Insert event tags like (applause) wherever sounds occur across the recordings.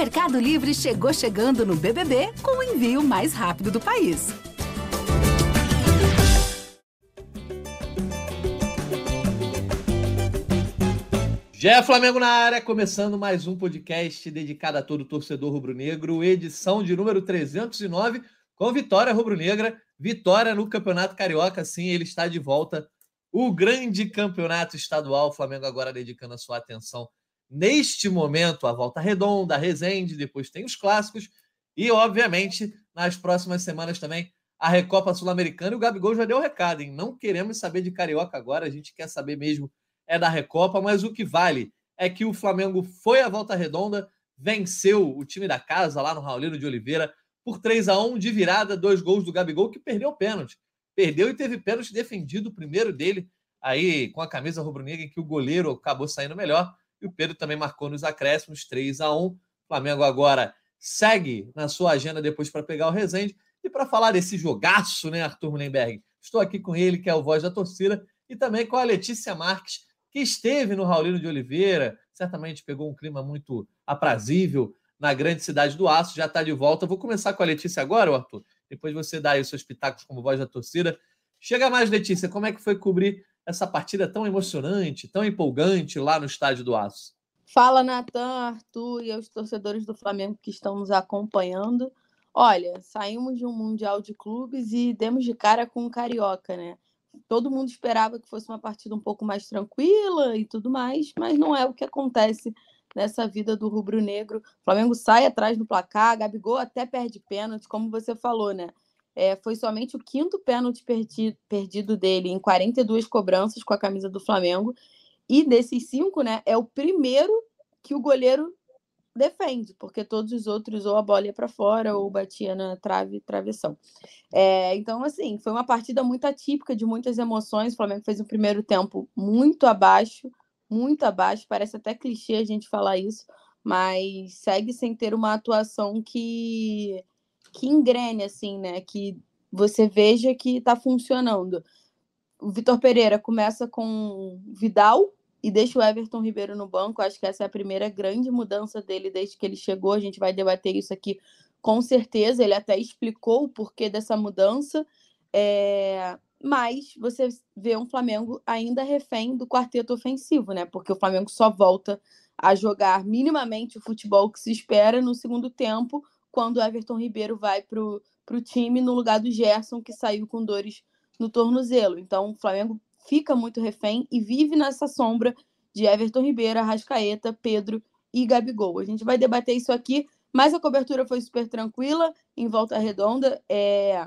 Mercado Livre chegou chegando no BBB com o envio mais rápido do país. Já Flamengo na área, começando mais um podcast dedicado a todo torcedor rubro-negro, edição de número 309, com vitória rubro-negra, vitória no Campeonato Carioca, sim, ele está de volta. O grande campeonato estadual, o Flamengo agora dedicando a sua atenção neste momento a volta redonda, a Resende, depois tem os clássicos e, obviamente, nas próximas semanas também a Recopa Sul-Americana. E o Gabigol já deu o recado, hein? Não queremos saber de Carioca agora, a gente quer saber mesmo é da Recopa, mas o que vale é que o Flamengo foi à volta redonda, venceu o time da casa lá no Raulino de Oliveira por 3 a 1 de virada, dois gols do Gabigol que perdeu o pênalti. Perdeu e teve pênalti defendido, o primeiro dele, aí com a camisa rubro-negra, em que o goleiro acabou saindo melhor. E o Pedro também marcou nos acréscimos, 3 a 1 O Flamengo agora segue na sua agenda depois para pegar o Resende. E para falar desse jogaço, né, Arthur Mullenberg? Estou aqui com ele, que é o voz da torcida, e também com a Letícia Marques, que esteve no Raulino de Oliveira, certamente pegou um clima muito aprazível na grande cidade do Aço, já está de volta. Vou começar com a Letícia agora, Arthur. Depois você dá aí os seus pitacos como voz da torcida. Chega mais, Letícia, como é que foi cobrir essa partida tão emocionante, tão empolgante lá no estádio do Aço? Fala, Natan, Arthur e aos torcedores do Flamengo que estão nos acompanhando. Olha, saímos de um Mundial de Clubes e demos de cara com o Carioca, né? todo mundo esperava que fosse uma partida um pouco mais tranquila e tudo mais, mas não é o que acontece nessa vida do rubro-negro. O Flamengo sai atrás no placar, Gabigol até perde pênalti, como você falou, né? É, foi somente o quinto pênalti perdi, perdido dele em 42 cobranças com a camisa do Flamengo. E desses cinco, né, é o primeiro que o goleiro defende, porque todos os outros ou a bola ia para fora ou batia na trave, travessão. É, então, assim, foi uma partida muito atípica, de muitas emoções. O Flamengo fez um primeiro tempo muito abaixo, muito abaixo. Parece até clichê a gente falar isso, mas segue sem ter uma atuação que que engrene, assim, né? Que você veja que está funcionando. O Vitor Pereira começa com Vidal, e deixa o Everton Ribeiro no banco. Acho que essa é a primeira grande mudança dele desde que ele chegou. A gente vai debater isso aqui com certeza. Ele até explicou o porquê dessa mudança. É... Mas você vê um Flamengo ainda refém do quarteto ofensivo, né? Porque o Flamengo só volta a jogar minimamente o futebol que se espera no segundo tempo, quando o Everton Ribeiro vai para o time no lugar do Gerson, que saiu com dores no tornozelo. Então, o Flamengo fica muito refém e vive nessa sombra de Everton Ribeiro, Arrascaeta, Pedro e Gabigol. A gente vai debater isso aqui, mas a cobertura foi super tranquila, em volta redonda. É...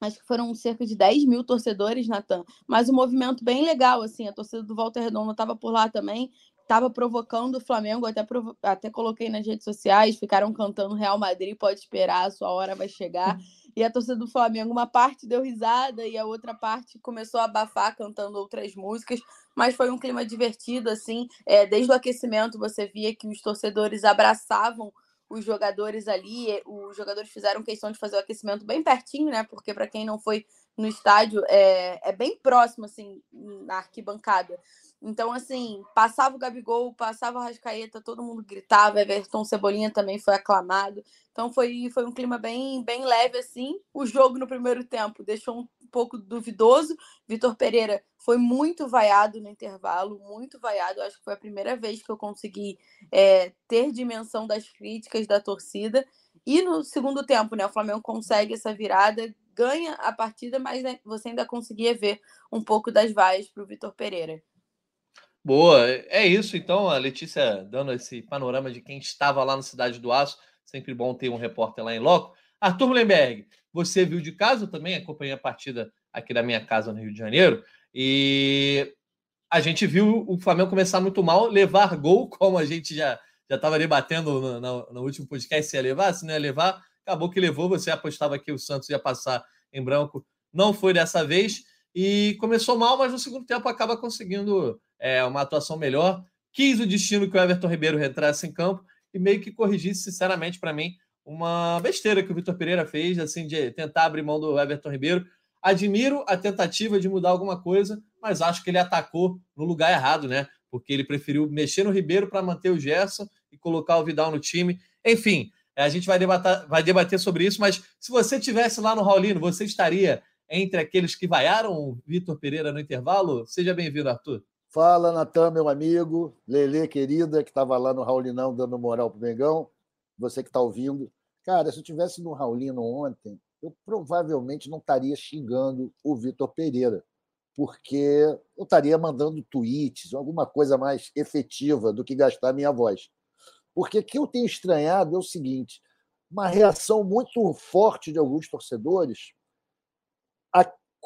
Acho que foram cerca de 10 mil torcedores, Natan. Mas um movimento bem legal, assim. A torcida do Volta Redonda estava por lá também estava provocando o Flamengo, até, provo até coloquei nas redes sociais, ficaram cantando Real Madrid, pode esperar, a sua hora vai chegar. E a torcida do Flamengo, uma parte deu risada e a outra parte começou a abafar cantando outras músicas, mas foi um clima divertido, assim. É, desde o aquecimento você via que os torcedores abraçavam os jogadores ali, os jogadores fizeram questão de fazer o aquecimento bem pertinho, né? Porque para quem não foi no estádio, é, é bem próximo, assim, na arquibancada. Então, assim, passava o Gabigol, passava o Rascaeta, todo mundo gritava, Everton Cebolinha também foi aclamado. Então foi, foi um clima bem, bem leve, assim. O jogo no primeiro tempo deixou um pouco duvidoso. Vitor Pereira foi muito vaiado no intervalo, muito vaiado. Acho que foi a primeira vez que eu consegui é, ter dimensão das críticas da torcida. E no segundo tempo, né, o Flamengo consegue essa virada, ganha a partida, mas né, você ainda conseguia ver um pouco das vaias para o Vitor Pereira. Boa, é isso então, a Letícia dando esse panorama de quem estava lá na Cidade do Aço, sempre bom ter um repórter lá em loco. Arthur Mullenberg, você viu de casa? Também, acompanhei a partida aqui da minha casa no Rio de Janeiro, e a gente viu o Flamengo começar muito mal, levar gol, (laughs) como a gente já estava debatendo no, no, no, último podcast se ia levar, se não ia levar, acabou que levou, você apostava que o Santos ia passar em branco, não foi dessa vez, e começou mal, mas no segundo tempo acaba conseguindo é, uma atuação melhor. Quis o destino que o Everton Ribeiro entrasse em campo e meio que corrigisse, sinceramente, para mim, uma besteira que o Vitor Pereira fez, assim, de tentar abrir mão do Everton Ribeiro. Admiro a tentativa de mudar alguma coisa, mas acho que ele atacou no lugar errado, né? Porque ele preferiu mexer no Ribeiro para manter o Gerson e colocar o Vidal no time. Enfim, a gente vai debater, vai debater sobre isso, mas se você tivesse lá no Raulino, você estaria entre aqueles que vaiaram o Vitor Pereira no intervalo? Seja bem-vindo, Arthur. Fala, Natan, meu amigo, Lele, querida, que estava lá no Raulinão dando moral pro Mengão, você que está ouvindo. Cara, se eu tivesse no Raulino ontem, eu provavelmente não estaria xingando o Vitor Pereira, porque eu estaria mandando tweets, alguma coisa mais efetiva do que gastar minha voz. Porque o que eu tenho estranhado é o seguinte: uma reação muito forte de alguns torcedores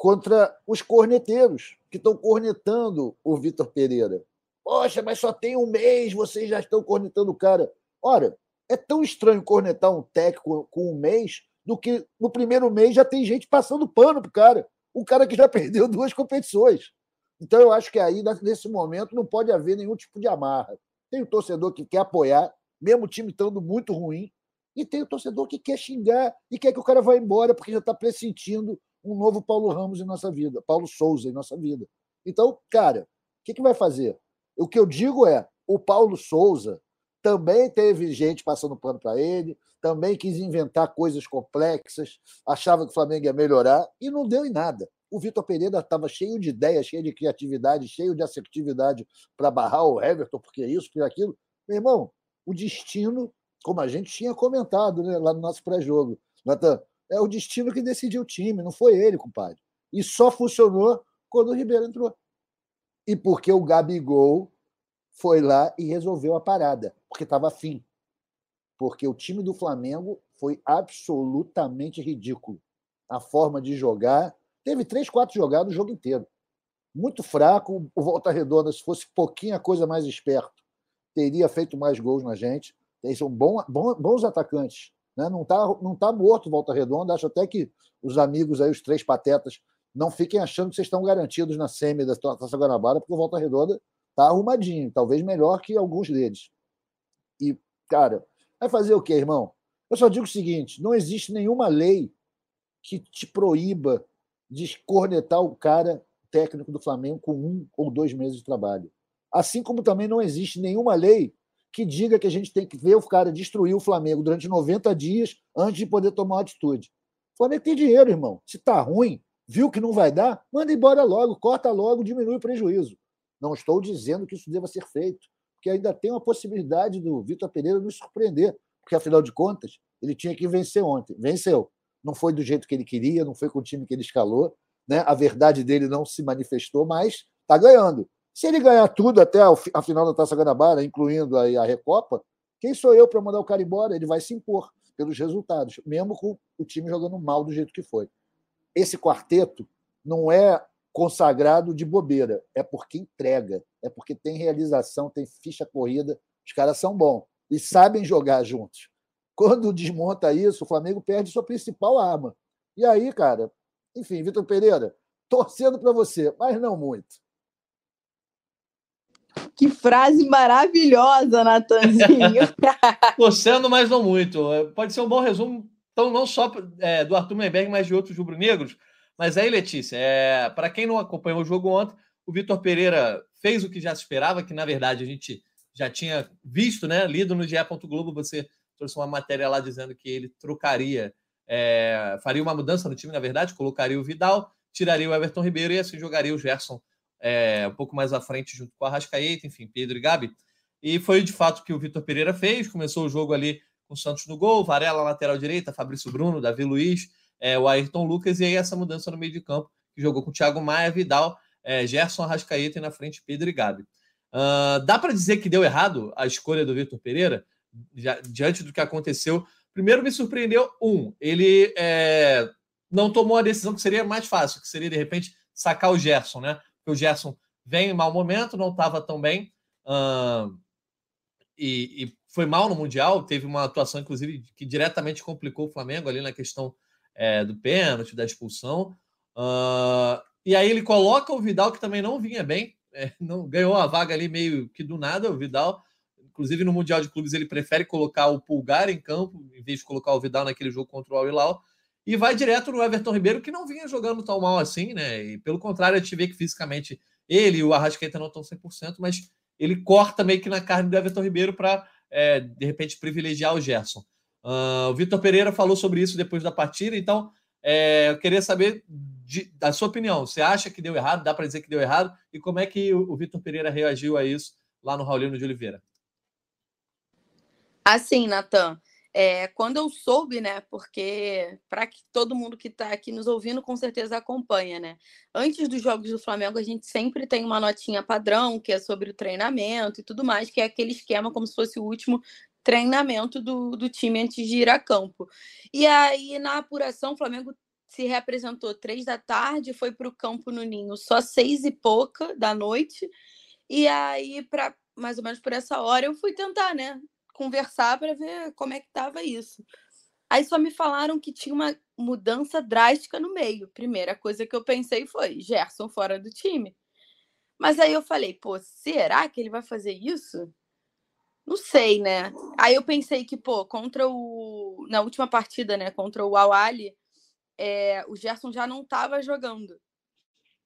contra os corneteiros que estão cornetando o Vitor Pereira. Poxa, mas só tem um mês, vocês já estão cornetando o cara. Ora, é tão estranho cornetar um técnico com um mês do que no primeiro mês já tem gente passando pano pro cara. Um cara que já (laughs) perdeu duas competições. Então eu acho que aí, nesse momento, não pode haver nenhum tipo de amarra. Tem o torcedor que quer apoiar, mesmo o time estando muito ruim, e tem o torcedor que quer xingar e quer que o cara vá embora porque já está pressentindo um novo Paulo Ramos em nossa vida, Paulo Souza em nossa vida. Então, cara, o que, que vai fazer? O que eu digo é: o Paulo Souza também teve gente passando pano para ele, também quis inventar coisas complexas, achava que o Flamengo ia melhorar e não deu em nada. O Vitor Pereira estava cheio de ideias, cheio de criatividade, cheio de assertividade para barrar o Everton, porque isso, por aquilo. Meu irmão, o destino, como a gente tinha comentado né, lá no nosso pré-jogo, Natan, é o destino que decidiu o time, não foi ele, compadre. E só funcionou quando o Ribeiro entrou. E porque o Gabigol foi lá e resolveu a parada, porque estava afim. Porque o time do Flamengo foi absolutamente ridículo. A forma de jogar. Teve três, quatro jogadas o jogo inteiro. Muito fraco. O Volta Redonda, se fosse pouquinho a coisa mais esperto, teria feito mais gols na gente. Eles são bons, bons atacantes. Né? Não está não tá morto Volta Redonda. Acho até que os amigos aí, os três patetas, não fiquem achando que vocês estão garantidos na semi da Taça Guanabara, porque o Volta Redonda está arrumadinho, talvez melhor que alguns deles. E, cara, vai fazer o quê, irmão? Eu só digo o seguinte: não existe nenhuma lei que te proíba de cornetar o cara técnico do Flamengo com um ou dois meses de trabalho. Assim como também não existe nenhuma lei que diga que a gente tem que ver o cara destruir o Flamengo durante 90 dias antes de poder tomar uma atitude. O Flamengo tem dinheiro, irmão. Se tá ruim, viu que não vai dar, manda embora logo, corta logo, diminui o prejuízo. Não estou dizendo que isso deva ser feito, porque ainda tem uma possibilidade do Vitor Pereira nos surpreender, porque afinal de contas, ele tinha que vencer ontem. Venceu. Não foi do jeito que ele queria, não foi com o time que ele escalou, né? A verdade dele não se manifestou, mas está ganhando. Se ele ganhar tudo até a final da Taça Guanabara, incluindo aí a Recopa, quem sou eu para mandar o cara embora? Ele vai se impor pelos resultados, mesmo com o time jogando mal do jeito que foi. Esse quarteto não é consagrado de bobeira, é porque entrega, é porque tem realização, tem ficha corrida, os caras são bons e sabem jogar juntos. Quando desmonta isso, o Flamengo perde sua principal arma. E aí, cara, enfim, Vitor Pereira, torcendo para você, mas não muito. Que frase maravilhosa, Natanzinho. (laughs) Torcendo, mas não muito. Pode ser um bom resumo, então, não só é, do Arthur Menberg, mas de outros rubro-negros. Mas aí, Letícia, é, para quem não acompanhou o jogo ontem, o Vitor Pereira fez o que já se esperava, que na verdade a gente já tinha visto, né? Lido no GE. Globo, você trouxe uma matéria lá dizendo que ele trocaria, é, faria uma mudança no time, na verdade, colocaria o Vidal, tiraria o Everton Ribeiro e assim jogaria o Gerson é, um pouco mais à frente, junto com a Rascaeta, enfim, Pedro e Gabi. E foi de fato que o Vitor Pereira fez. Começou o jogo ali com o Santos no gol, Varela lateral direita, Fabrício Bruno, Davi Luiz, é, o Ayrton Lucas, e aí essa mudança no meio de campo, que jogou com o Thiago Maia, Vidal, é, Gerson Arrascaeta e na frente Pedro e Gabi. Uh, dá para dizer que deu errado a escolha do Vitor Pereira, já, diante do que aconteceu? Primeiro me surpreendeu, um, ele é, não tomou a decisão que seria mais fácil, que seria de repente sacar o Gerson, né? O Gerson vem em mau momento, não estava tão bem. Uh, e, e, foi mal no Mundial, teve uma atuação, inclusive, que diretamente complicou o Flamengo ali na questão é, do pênalti, da expulsão. Uh, e aí ele coloca o Vidal, que também não vinha bem, (laughs) é, não ganhou a vaga ali meio que do nada, o Vidal. Inclusive, no Mundial de Clubes, ele prefere colocar o Pulgar em campo, em vez de colocar o Vidal naquele jogo contra o Al Hilal e vai direto no Everton Ribeiro, que não vinha jogando tão mal assim, né? E pelo contrário, a gente vê que fisicamente ele e o Arrascaeta não estão 100%, mas ele corta meio que na carne do Everton Ribeiro para é, de repente, privilegiar o Gerson. Uh, o Vitor Pereira falou sobre isso depois da partida, então é, eu queria saber de, da sua opinião. Você acha que deu errado? Dá para dizer que deu errado? E como é que o, o Vitor Pereira reagiu a isso lá no Raulino de Oliveira? Assim, Natan, é, quando eu soube, né? Porque para que todo mundo que está aqui nos ouvindo com certeza acompanha, né? Antes dos jogos do Flamengo, a gente sempre tem uma notinha padrão que é sobre o treinamento e tudo mais, que é aquele esquema como se fosse o último treinamento do, do time antes de ir a campo. E aí, na apuração, o Flamengo se representou três da tarde, foi para o campo no Ninho só seis e pouca da noite. E aí, para mais ou menos por essa hora, eu fui tentar, né? Conversar para ver como é que estava isso. Aí só me falaram que tinha uma mudança drástica no meio. Primeira coisa que eu pensei foi Gerson fora do time. Mas aí eu falei, pô, será que ele vai fazer isso? Não sei, né? Aí eu pensei que, pô, contra o. Na última partida, né? Contra o Awali, é... o Gerson já não estava jogando.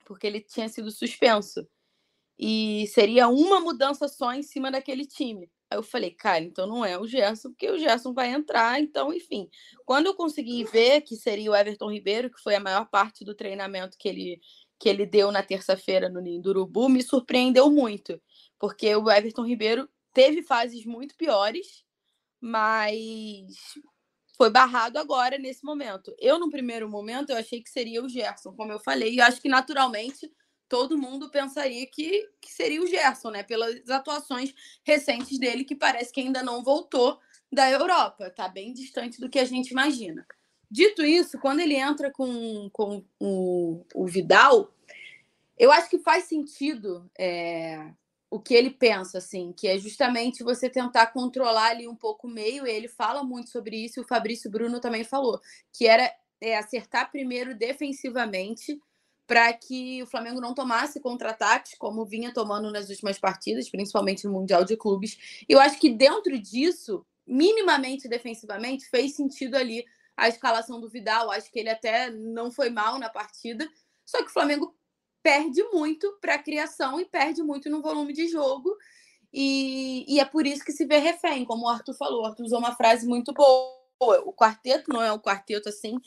Porque ele tinha sido suspenso. E seria uma mudança só em cima daquele time. Aí eu falei, cara, então não é o Gerson, porque o Gerson vai entrar, então, enfim. Quando eu consegui ver que seria o Everton Ribeiro, que foi a maior parte do treinamento que ele, que ele deu na terça-feira no Ninho do Urubu, me surpreendeu muito, porque o Everton Ribeiro teve fases muito piores, mas foi barrado agora nesse momento. Eu, no primeiro momento, eu achei que seria o Gerson, como eu falei, e acho que naturalmente todo mundo pensaria que, que seria o Gerson, né? Pelas atuações recentes dele, que parece que ainda não voltou da Europa, tá bem distante do que a gente imagina. Dito isso, quando ele entra com, com o, o Vidal, eu acho que faz sentido é, o que ele pensa, assim, que é justamente você tentar controlar ali um pouco o meio. Ele fala muito sobre isso, o Fabrício Bruno também falou, que era é, acertar primeiro defensivamente para que o Flamengo não tomasse contra-ataques, como vinha tomando nas últimas partidas, principalmente no Mundial de Clubes. E eu acho que dentro disso, minimamente defensivamente, fez sentido ali a escalação do Vidal. Acho que ele até não foi mal na partida, só que o Flamengo perde muito para a criação e perde muito no volume de jogo. E, e, é por isso que se vê refém, como o Arthur falou. O Arthur usou uma frase muito boa. O quarteto não é um quarteto assim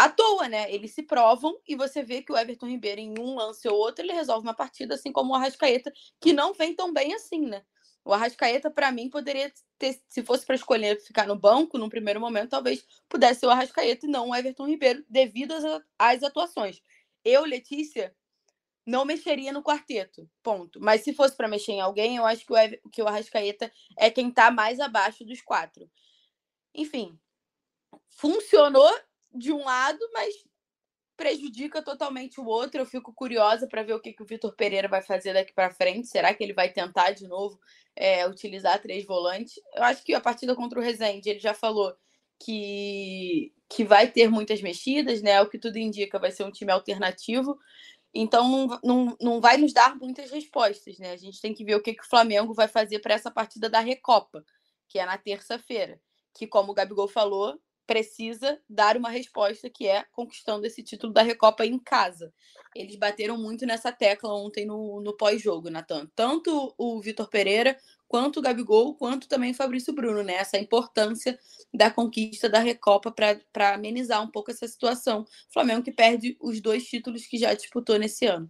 à toa, né? Eles se provam e você vê que o Everton Ribeiro, em um lance ou outro, ele resolve uma partida, assim como o Arrascaeta, que não vem tão bem assim, né? O Arrascaeta, para mim, poderia ter, se fosse para escolher ficar no banco, num primeiro momento, talvez pudesse ser o Arrascaeta e não o Everton Ribeiro, devido às, atuações. Eu, Letícia, não mexeria no quarteto, ponto. Mas se fosse para mexer em alguém, eu acho que o, que o Arrascaeta é quem está mais abaixo dos quatro. Enfim, funcionou de um lado, mas prejudica totalmente o outro. Eu fico curiosa para ver o que, que o Vitor Pereira vai fazer daqui para frente. Será que ele vai tentar de novo é, utilizar três volantes? Eu acho que a partida contra o Rezende, ele já falou que, que vai ter muitas mexidas, né? O que tudo indica, vai ser um time alternativo. Então não, não, não vai nos dar muitas respostas, né? A gente tem que ver o que, que o Flamengo vai fazer para essa partida da Recopa, que é na terça-feira. Que, como o Gabigol falou, precisa dar uma resposta que é conquistando esse título da Recopa em casa. Eles bateram muito nessa tecla ontem no, no pós-jogo, Natan. Tanto o Vitor Pereira, quanto o Gabigol, quanto também o Fabrício Bruno, né? Essa importância da conquista da Recopa para amenizar um pouco essa situação. Flamengo que perde os dois títulos que já disputou nesse ano.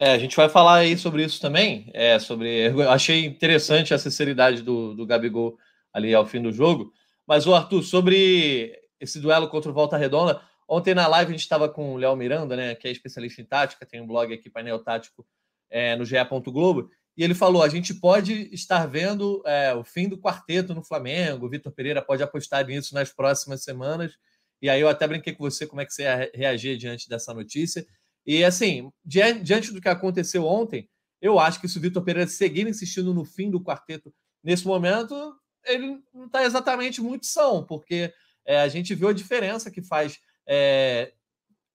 É, a gente vai falar aí sobre isso também. É, sobre, achei interessante a sinceridade do, do Gabigol ali ao fim do jogo. Mas, o Arthur, sobre esse duelo contra o Volta Redonda, ontem na live a gente estava com o Léo Miranda, né, que é especialista em tática, tem um blog aqui, painel tático, é, no GE. Globo, e ele falou: a gente pode estar vendo é, o fim do quarteto no Flamengo, o Vitor Pereira pode apostar nisso nas próximas semanas. E aí eu até brinquei com você como é que você ia reagir diante dessa notícia. E assim, diante do que aconteceu ontem, eu acho que se o Vitor Pereira seguir insistindo no fim do quarteto nesse momento, ele não está exatamente muito são, porque é, a gente viu a diferença que faz. É,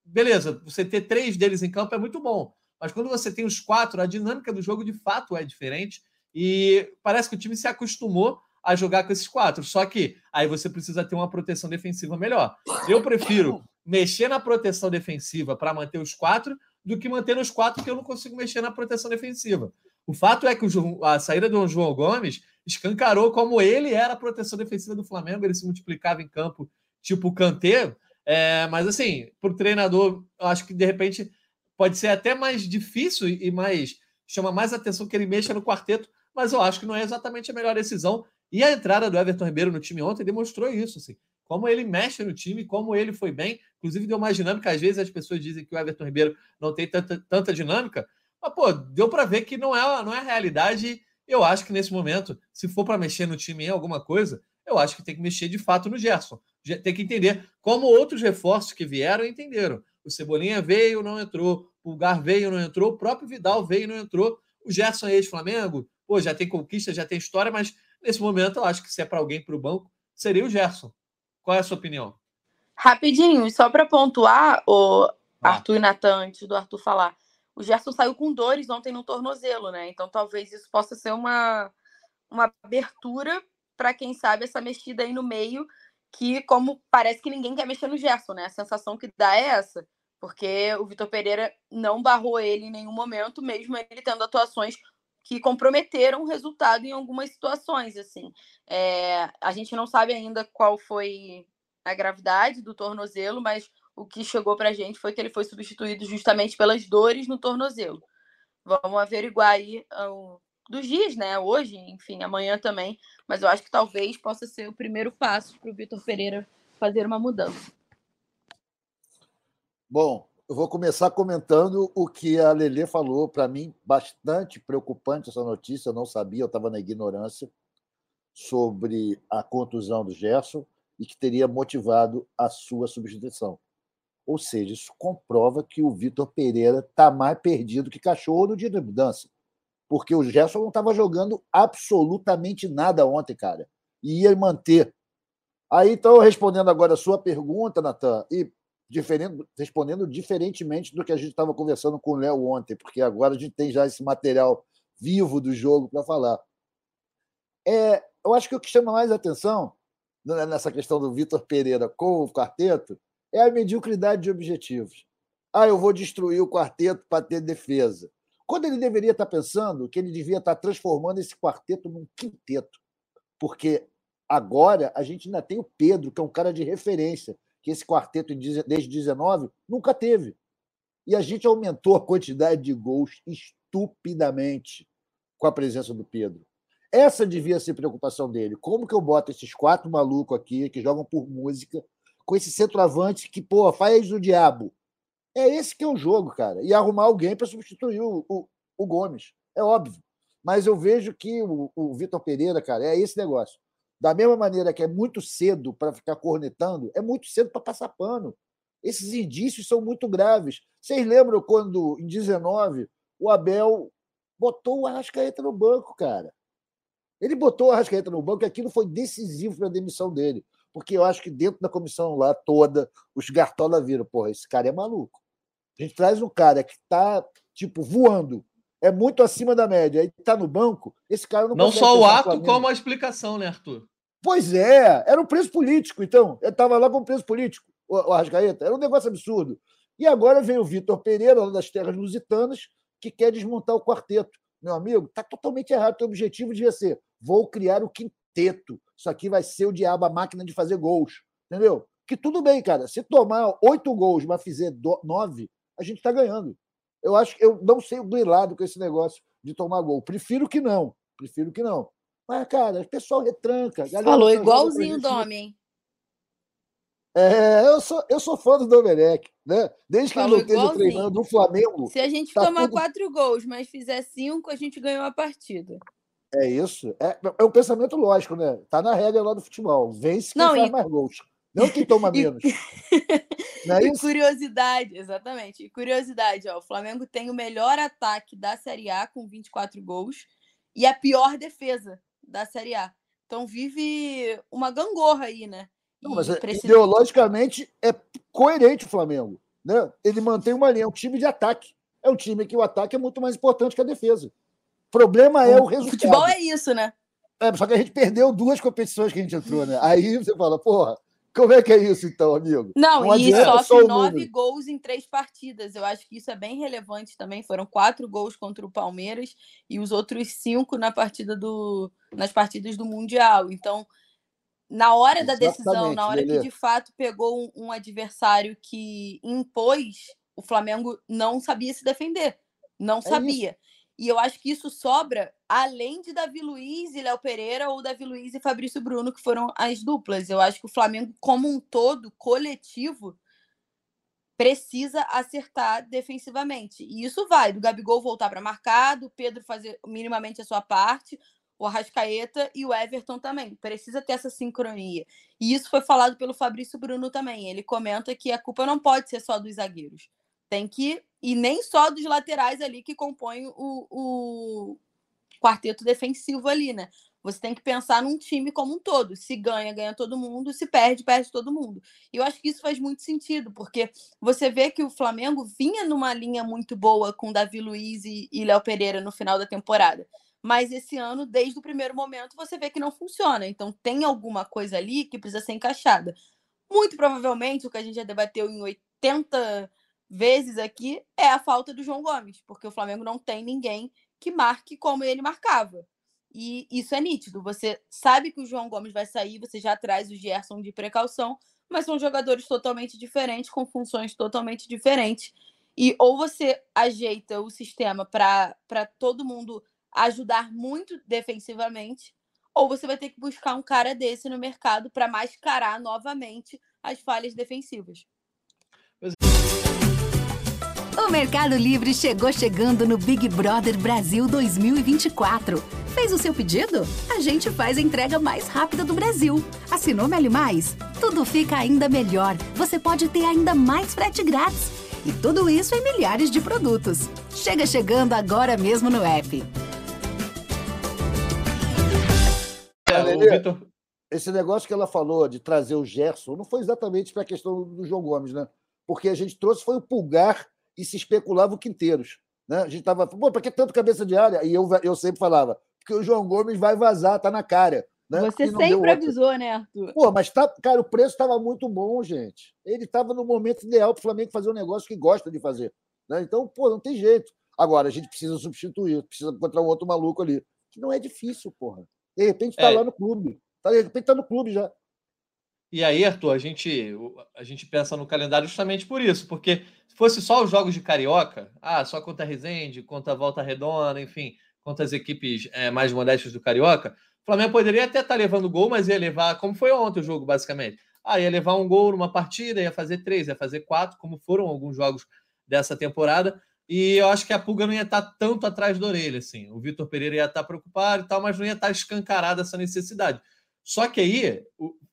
beleza, você ter três deles em campo é muito bom, mas quando você tem os quatro, a dinâmica do jogo de fato é diferente e parece que o time se acostumou a jogar com esses quatro. Só que aí você precisa ter uma proteção defensiva melhor. Eu prefiro mexer na proteção defensiva para manter os quatro do que manter os quatro que eu não consigo mexer na proteção defensiva. O fato é que o, a saída do João Gomes escancarou como ele era a proteção defensiva do Flamengo, ele se multiplicava em campo, tipo Kanté. É, mas assim, para o treinador, eu acho que de repente pode ser até mais difícil e mais chama mais atenção que ele mexa no quarteto, mas eu acho que não é exatamente a melhor decisão. E a entrada do Everton Ribeiro no time ontem demonstrou isso, assim, como ele mexe no time, como ele foi bem, inclusive deu mais dinâmica. Às vezes as pessoas dizem que o Everton Ribeiro não tem tanta, tanta dinâmica, mas pô, deu para ver que não é, não é a realidade. Eu acho que nesse momento, se for para mexer no time em alguma coisa, eu acho que tem que mexer de fato no Gerson. Tem que entender como outros reforços que vieram entenderam. O Cebolinha veio, não entrou. O Pulgar veio, não entrou. O próprio Vidal veio, não entrou. O Gerson é ex-Flamengo. Pô, já tem conquista, já tem história, mas nesse momento eu acho que se é para alguém para o banco, seria o Gerson. Qual é a sua opinião? Rapidinho, só para pontuar, o ah. Arthur e Natan, antes do Arthur falar. O Gerson saiu com dores ontem no tornozelo, né? Então talvez isso possa ser uma, uma abertura para quem sabe essa mexida aí no meio que como parece que ninguém quer mexer no Gerson, né? A sensação que dá é essa, porque o Vitor Pereira não barrou ele em nenhum momento, mesmo ele tendo atuações que comprometeram o resultado em algumas situações, assim. É, a gente não sabe ainda qual foi a gravidade do tornozelo, mas o que chegou para a gente foi que ele foi substituído justamente pelas dores no tornozelo. Vamos averiguar aí dos dias, né? Hoje, enfim, amanhã também. Mas eu acho que talvez possa ser o primeiro passo para o Vitor Pereira fazer uma mudança. Bom, eu vou começar comentando o que a Lelê falou. Para mim, bastante preocupante essa notícia. Eu não sabia, eu estava na ignorância sobre a contusão do Gerson e que teria motivado a sua substituição. Ou seja, isso comprova que o Vitor Pereira está mais perdido que cachorro no dia da mudança porque o Gerson não estava jogando absolutamente nada ontem, cara. E ia manter. Aí, então, respondendo agora a sua pergunta, Natan, e respondendo diferentemente do que a gente estava conversando com o Léo ontem, porque agora a gente tem já esse material vivo do jogo para falar. É, eu acho que o que chama mais atenção nessa questão do Vitor Pereira com o quarteto é a mediocridade de objetivos. Ah, eu vou destruir o quarteto para ter defesa. Quando ele deveria estar pensando que ele devia estar transformando esse quarteto num quinteto. Porque agora a gente ainda tem o Pedro, que é um cara de referência, que esse quarteto desde 19 nunca teve. E a gente aumentou a quantidade de gols estupidamente com a presença do Pedro. Essa devia ser preocupação dele. Como que eu boto esses quatro malucos aqui que jogam por música com esse centroavante que, pô, faz o diabo? É esse que é o jogo, cara. E arrumar alguém para substituir o, o, o, Gomes. É óbvio. Mas eu vejo que o, o Vitor Pereira, cara, é esse negócio. Da mesma maneira que é muito cedo para ficar cornetando, é muito cedo para passar pano. Esses indícios são muito graves. Vocês lembram quando, em 19, o Abel botou o Arrascaeta no banco, cara? Ele botou o Arrascaeta no banco e aquilo foi decisivo para a demissão dele. Porque eu acho que dentro da comissão lá toda, os Gartola viram, porra, esse cara é maluco. A gente traz um cara que está, tipo, voando, é muito acima da média, e está no banco, esse cara não Não só o ato, como a explicação, né, Arthur? Pois é, era um preço político, então. Ele estava lá com preço político, o Arrascaeta. Era um negócio absurdo. E agora vem o Vitor Pereira, lá das terras lusitanas, que quer desmontar o quarteto. Meu amigo, está totalmente errado. O objetivo devia ser: vou criar o quinteto. Isso aqui vai ser o diabo, a máquina de fazer gols. Entendeu? Que tudo bem, cara. Se tomar oito gols, mas fizer nove, a gente está ganhando. Eu acho que eu não sei o lado com esse negócio de tomar gol. Prefiro que não. Prefiro que não. Mas, cara, o pessoal retranca. Falou igualzinho o Domi, hein? É, eu sou, eu sou fã do Domenech, né? Desde que Falou ele não esteja treinando no Flamengo. Se a gente tá tomar tudo... quatro gols, mas fizer cinco, a gente ganhou a partida. É isso. É, é um pensamento lógico, né? Tá na regra lá do futebol. Vence quem não, faz e... mais gols. Não que toma (laughs) menos. (laughs) Não é isso? curiosidade, exatamente. E curiosidade, ó, o Flamengo tem o melhor ataque da Série A com 24 gols e a pior defesa da Série A. Então vive uma gangorra aí, né? Não, mas é, precisa... ideologicamente é coerente o Flamengo. Né? Ele mantém uma linha, é um time de ataque. É um time que o ataque é muito mais importante que a defesa. O problema é o, o resultado. Futebol é isso, né? É, só que a gente perdeu duas competições que a gente entrou, né? Aí você fala, porra, Como é que é isso, então, amigo? Não, não e sofre nove gols em três partidas. Eu acho que isso é bem relevante também. Foram quatro gols contra o Palmeiras e os outros cinco na partida do, nas partidas do Mundial. Então, na hora da decisão, na hora que de fato pegou um, um adversário que impôs, o Flamengo não sabia se defender. Não é sabia. Isso. E eu acho que isso sobra além de Davi Luiz e Léo Pereira ou Davi Luiz e Fabrício Bruno, que foram as duplas. Eu acho que o Flamengo, como um todo, coletivo, precisa acertar defensivamente. E isso vai do Gabigol voltar para marcar, do Pedro fazer minimamente a sua parte, o Arrascaeta e o Everton também. Precisa ter essa sincronia. E isso foi falado pelo Fabrício Bruno também. Ele comenta que a culpa não pode ser só dos zagueiros. Tem que. E nem só dos laterais ali que compõem o, o quarteto defensivo ali, né? Você tem que pensar num time como um todo. Se ganha, ganha todo mundo. Se perde, perde todo mundo. E eu acho que isso faz muito sentido, porque você vê que o Flamengo vinha numa linha muito boa com Davi Luiz e, e Léo Pereira no final da temporada. Mas esse ano, desde o primeiro momento, você vê que não funciona. Então tem alguma coisa ali que precisa ser encaixada. Muito provavelmente, o que a gente já debateu em 80 vezes aqui é a falta do João Gomes, porque o Flamengo não tem ninguém que marque como ele marcava. E isso é nítido. Você sabe que o João Gomes vai sair, você já traz o Gerson de precaução, mas são jogadores totalmente diferentes, com funções totalmente diferentes. E ou você ajeita o sistema para todo mundo ajudar muito defensivamente, ou você vai ter que buscar um cara desse no mercado para mascarar novamente as falhas defensivas. O Mercado Livre chegou chegando no Big Brother Brasil 2024. Fez o seu pedido? A gente faz a entrega mais rápida do Brasil. Assinou Meli Mais? Tudo fica ainda melhor. Você pode ter ainda mais frete grátis. E tudo isso em milhares de produtos. Chega chegando agora mesmo no app. É, esse negócio que ela falou de trazer o Gerson não foi exatamente para a questão do João Gomes, né? Porque a gente trouxe foi o Pulgar e se especulava o Quinteiros. Né? A gente estava, pô, para que tanto cabeça de área? E eu, eu sempre falava, porque o João Gomes vai vazar, tá na cara. Né? Você sempre avisou, né, Arthur? Pô, mas tá, cara, o preço estava muito bom, gente. Ele estava no momento ideal para o Flamengo fazer um negócio que gosta de fazer. Né? Então, pô, não tem jeito. Agora, a gente precisa substituir, precisa encontrar um outro maluco ali. Que não é difícil, porra. De repente está é. lá no clube. Tá, de repente está no clube já. E aí, Arthur, a gente, a gente pensa no calendário justamente por isso, porque se fosse só os jogos de Carioca, ah, só contra a Resende, contra a Volta Redonda, enfim, contra as equipes é, mais modestas do Carioca, o Flamengo poderia até estar tá levando gol, mas ia levar, como foi ontem o jogo, basicamente. Ah, ia levar um gol numa partida, ia fazer três, ia fazer quatro, como foram alguns jogos dessa temporada. E eu acho que a pulga não ia estar tá tanto atrás da orelha, assim. O Vitor Pereira ia estar tá preocupado e tal, mas não ia estar escancarada essa necessidade. Só que aí,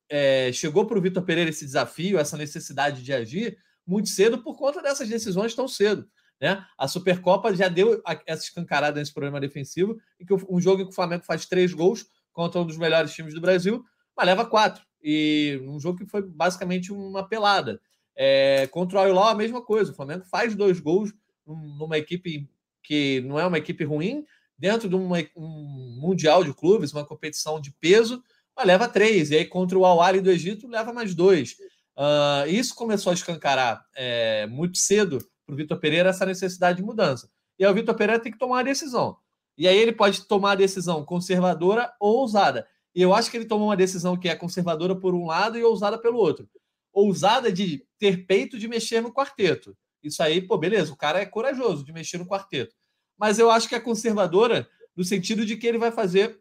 é, chegou para o Vitor Pereira esse desafio, essa necessidade de agir muito cedo por conta dessas decisões tão cedo. Né? A Supercopa já deu essa escancarada nesse problema defensivo, em que um jogo em que o Flamengo faz três gols contra um dos melhores times do Brasil, mas leva quatro. E um jogo que foi basicamente uma pelada. É, contra o Ayulau, a mesma coisa. O Flamengo faz dois gols numa equipe que não é uma equipe ruim, dentro de uma, um Mundial de Clubes, uma competição de peso, mas leva três. E aí, contra o Al do Egito, leva mais dois. Uh, isso começou a escancarar é, muito cedo para o Vitor Pereira essa necessidade de mudança. E aí o Vitor Pereira tem que tomar uma decisão. E aí ele pode tomar a decisão conservadora ou ousada. E eu acho que ele tomou uma decisão que é conservadora por um lado e ousada pelo outro. Ousada de ter peito de mexer no quarteto. Isso aí, pô, beleza, o cara é corajoso de mexer no quarteto. Mas eu acho que é conservadora no sentido de que ele vai fazer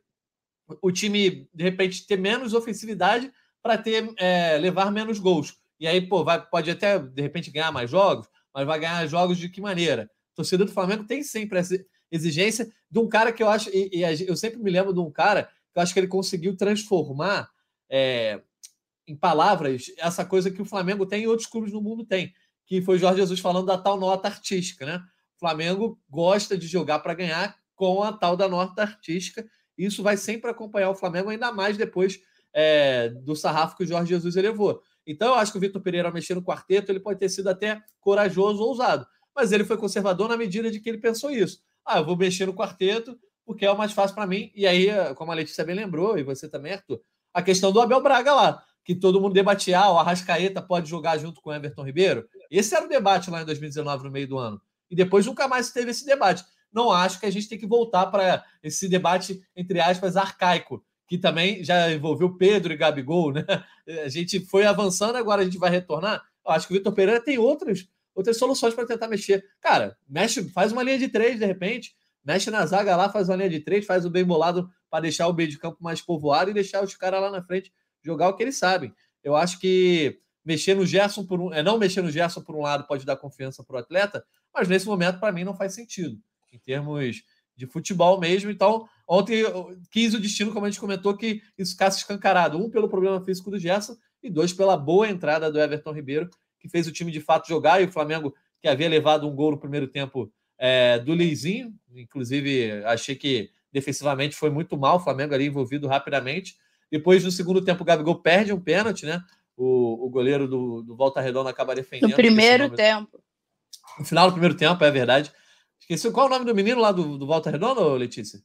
o time, de repente, ter menos ofensividade para ter é, levar menos gols. E aí, pô, vai, pode até, de repente, ganhar mais jogos, mas vai ganhar jogos de que maneira? A torcida do Flamengo tem sempre essa exigência de um cara que eu acho, e, e eu sempre me lembro de um cara que eu acho que ele conseguiu transformar é, em palavras essa coisa que o Flamengo tem e outros clubes no mundo têm, que foi Jorge Jesus falando da tal nota artística, né? O Flamengo gosta de jogar para ganhar com a tal da nota artística isso vai sempre acompanhar o Flamengo, ainda mais depois é, do sarrafo que o Jorge Jesus elevou. Então, eu acho que o Vitor Pereira, ao mexer no quarteto, ele pode ter sido até corajoso, ousado. Mas ele foi conservador na medida de que ele pensou isso. Ah, eu vou mexer no quarteto porque é o mais fácil para mim. E aí, como a Letícia bem lembrou, e você também, Arthur, a questão do Abel Braga lá, que todo mundo debatia, ah, o Arrascaeta pode jogar junto com o Everton Ribeiro. Esse era o debate lá em 2019, no meio do ano. E depois nunca mais teve esse debate. Não acho que a gente tem que voltar para esse debate, entre aspas, arcaico, que também já envolveu Pedro e Gabigol, né? (laughs) A gente foi avançando, agora a gente vai retornar. Eu acho que o Vitor Pereira tem outras, outras soluções para tentar mexer. Cara, mexe, faz uma linha de três, de repente, mexe na zaga lá, faz uma linha de três, faz o bem bolado para deixar o meio de campo mais povoado e deixar os caras lá na frente jogar o que eles sabem. Eu acho que mexer no Gerson por um, é não mexer no Gerson por um lado pode dar confiança para o atleta, mas nesse momento para mim não faz sentido em termos de futebol mesmo. Então, ontem quis o destino, como a gente comentou, que isso ficasse escancarado. Um pelo problema físico do Gerson e dois pela boa entrada do Everton Ribeiro, que fez o time de fato jogar. E o Flamengo, que havia levado um gol no primeiro tempo é, do Leizinho, inclusive achei que defensivamente foi muito mal, o Flamengo ali envolvido rapidamente. Depois, no segundo tempo, o Gabigol perde um pênalti, né? O, o goleiro do, do Volta Redonda acaba defendendo. No primeiro tempo. No final do primeiro tempo, é verdade. Esqueci qual é o nome do menino lá do, do Volta Redonda, Letícia?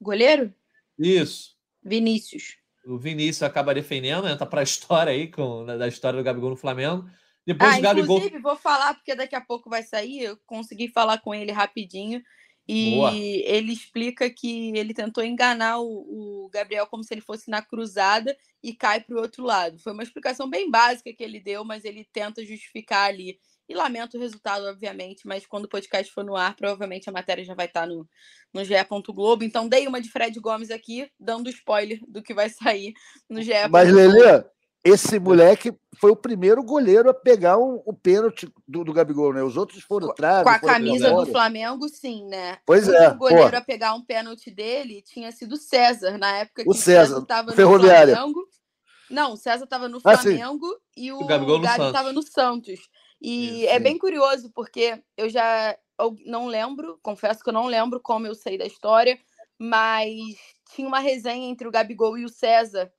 Goleiro? Isso. Vinícius. O Vinícius acaba defendendo, entra para a história aí com, da história do Gabigol no Flamengo. Depois ah, o Gabigol. Inclusive, vou falar, porque daqui a pouco vai sair. Eu consegui falar com ele rapidinho. E Boa. ele explica que ele tentou enganar o, o, Gabriel como se ele fosse na cruzada e cai para o outro lado. Foi uma explicação bem básica que ele deu, mas ele tenta justificar ali. E lamento o resultado, obviamente, mas quando o podcast for no ar, provavelmente a matéria já vai estar tá no, no GE. Globo. Então dei uma de Fred Gomes aqui, dando spoiler do que vai sair no GE. Mas, Lelê, esse moleque foi o primeiro goleiro a pegar um, o pênalti do, do Gabigol, né? Os outros foram atrás. Com a camisa do Flamengo, sim, né? Pois o é. O goleiro pô. a pegar um pênalti dele tinha sido César, na época que o César estava no Flamengo. Não, o César estava no ah, Flamengo ah, e o, o Gabigol estava no Santos. E Isso, é bem curioso, porque eu já eu não lembro, confesso que eu não lembro como eu sei da história, mas tinha uma resenha entre o Gabigol e o César